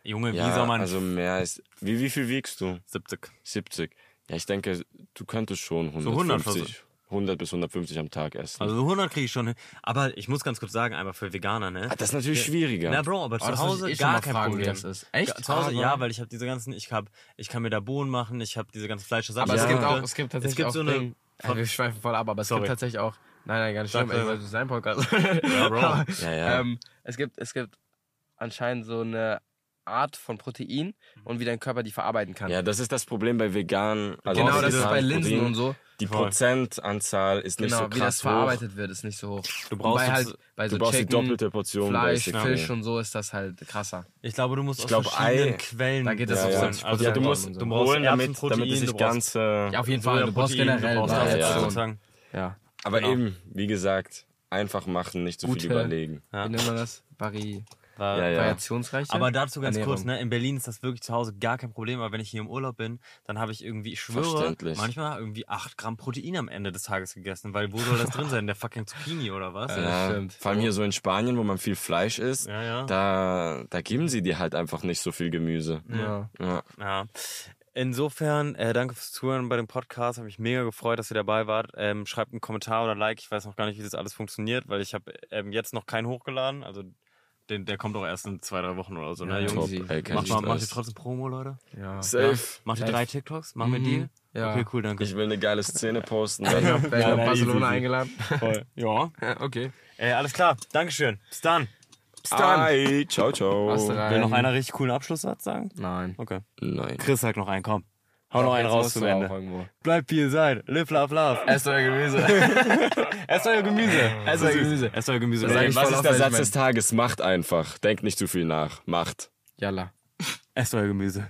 B: Junge, wie
A: Ja,
B: soll man...
A: also mehr ist. Wie, wie viel wiegst du?
B: 70.
A: 70. Ja, ich denke, du könntest schon 150,
B: 100 versuch-
A: 100 bis 150 am Tag essen.
B: Also 100 kriege ich schon hin. Aber ich muss ganz kurz sagen, einfach für Veganer, ne?
A: Ah, das ist natürlich schwieriger.
B: Na Bro, aber zu
C: das wollte
B: Hause
C: ich eh
B: gar kein
C: fragen, wie
B: Problem.
C: das ist. Echt?
B: Ja, zu Hause,
C: Aber-
B: ja, weil ich habe diese ganzen, ich hab, ich kann mir da Bohnen machen, ich habe diese ganzen Fleischersatz.
C: Aber es
A: Ja.
C: gibt auch, es gibt tatsächlich
B: Es gibt
C: auch
B: so eine-
C: Ding- Ja, wir schweifen voll ab, aber es
B: Sorry.
C: gibt tatsächlich auch. Nein, nein, gar nicht schlimm, weil das ist sein Podcast.
B: Ja, Bro.
C: Aber,
A: Ja, ja.
C: Ähm, es, gibt, es gibt anscheinend so eine Art von Protein und wie dein Körper die verarbeiten kann.
A: Ja, das ist das Problem bei vegan. Also
C: genau, das ist bei Linsen
A: Protein.
C: und so.
A: Die
B: Voll.
A: Prozentanzahl ist nicht
C: Genau,
A: so
C: wie das
A: krass hoch.
C: verarbeitet wird, ist nicht so hoch.
B: Du brauchst
C: halt, bei so
A: Du brauchst die
C: Chicken,
A: doppelte Portion.
C: Fleisch,
A: basically.
C: Fisch und so ist das halt krasser.
B: Ich glaube, du musst aus
A: glaub,
B: verschiedenen
A: Ei-
B: Quellen.
C: Da geht es
A: Ja,
C: auf
A: ja.
C: 70
B: Also
A: ja, du musst
C: so.
B: du brauchst
A: holen, damit,
B: Erbsenprotein,
A: damit es
B: brauchst-
A: ganz... Äh,
C: Ja, auf jeden Fall. Du brauchst generell. ne?
A: ja.
B: sozusagen.
C: ja.
A: Aber
B: genau.
A: eben, wie gesagt, einfach machen, nicht so viel
C: Gute-
A: überlegen.
B: Ja.
C: Wie nennt man das? Vari
B: War-
A: Ja, ja.
C: Variationsreiche?
B: Aber dazu ganz
C: Ernährung.
B: kurz, ne? In Berlin ist das wirklich zu Hause gar kein Problem, aber wenn ich hier im Urlaub bin, dann habe ich irgendwie, ich schwöre, manchmal irgendwie 8 Gramm Protein am Ende des Tages gegessen, weil wo soll das drin sein? Der fucking Zucchini oder was?
A: Ja,
C: stimmt.
A: vor allem hier so in Spanien, wo man viel Fleisch isst,
B: Ja, ja.
A: Da, da geben sie dir halt einfach nicht so viel Gemüse.
C: Ja.
A: Ja.
B: Ja. Insofern, äh, danke fürs Zuhören bei dem Podcast. Habe mich mega gefreut, dass ihr dabei wart. Ähm, schreibt einen Kommentar oder Like. Ich weiß noch gar nicht, wie das alles funktioniert, weil ich habe ähm, jetzt noch keinen hochgeladen. Also den, der kommt auch erst in zwei, drei Wochen oder so. Ne,
C: Ja,
B: Jungs?
A: Ey,
B: Macht, mal, macht ihr trotzdem Promo, Leute?
C: Ja.
A: Safe.
B: Macht ihr drei TikToks? Machen wir
C: Mhm.
B: Deal?
C: Ja.
B: Okay, cool, danke.
A: Ich will eine geile Szene posten.
C: Ich
A: Dann,
C: hab bei
B: Ja, na,
C: Barcelona
B: easy.
C: eingeladen.
B: Voll. Ja.
C: Ja, okay.
B: Äh, alles klar. Dankeschön. Bis dann.
C: Bis dann.
A: Ai, ciao, ciao.
C: Hast du rein.
B: Will noch einer richtig coolen Abschlusssatz sagen?
C: Nein.
B: Okay.
A: Nein.
B: Chris sagt noch einen, komm. Hau noch einen raus zum Ende. Bleibt wie ihr seid. Live, love, love.
C: Esst euer Gemüse.
B: Esst euer Gemüse.
C: Esst euer Gemüse.
B: Esst euer Gemüse.
A: Ey, was ist der Satz des Tages? Macht einfach. Denkt nicht zu viel nach. Macht.
C: Yalla.
B: Esst euer Gemüse.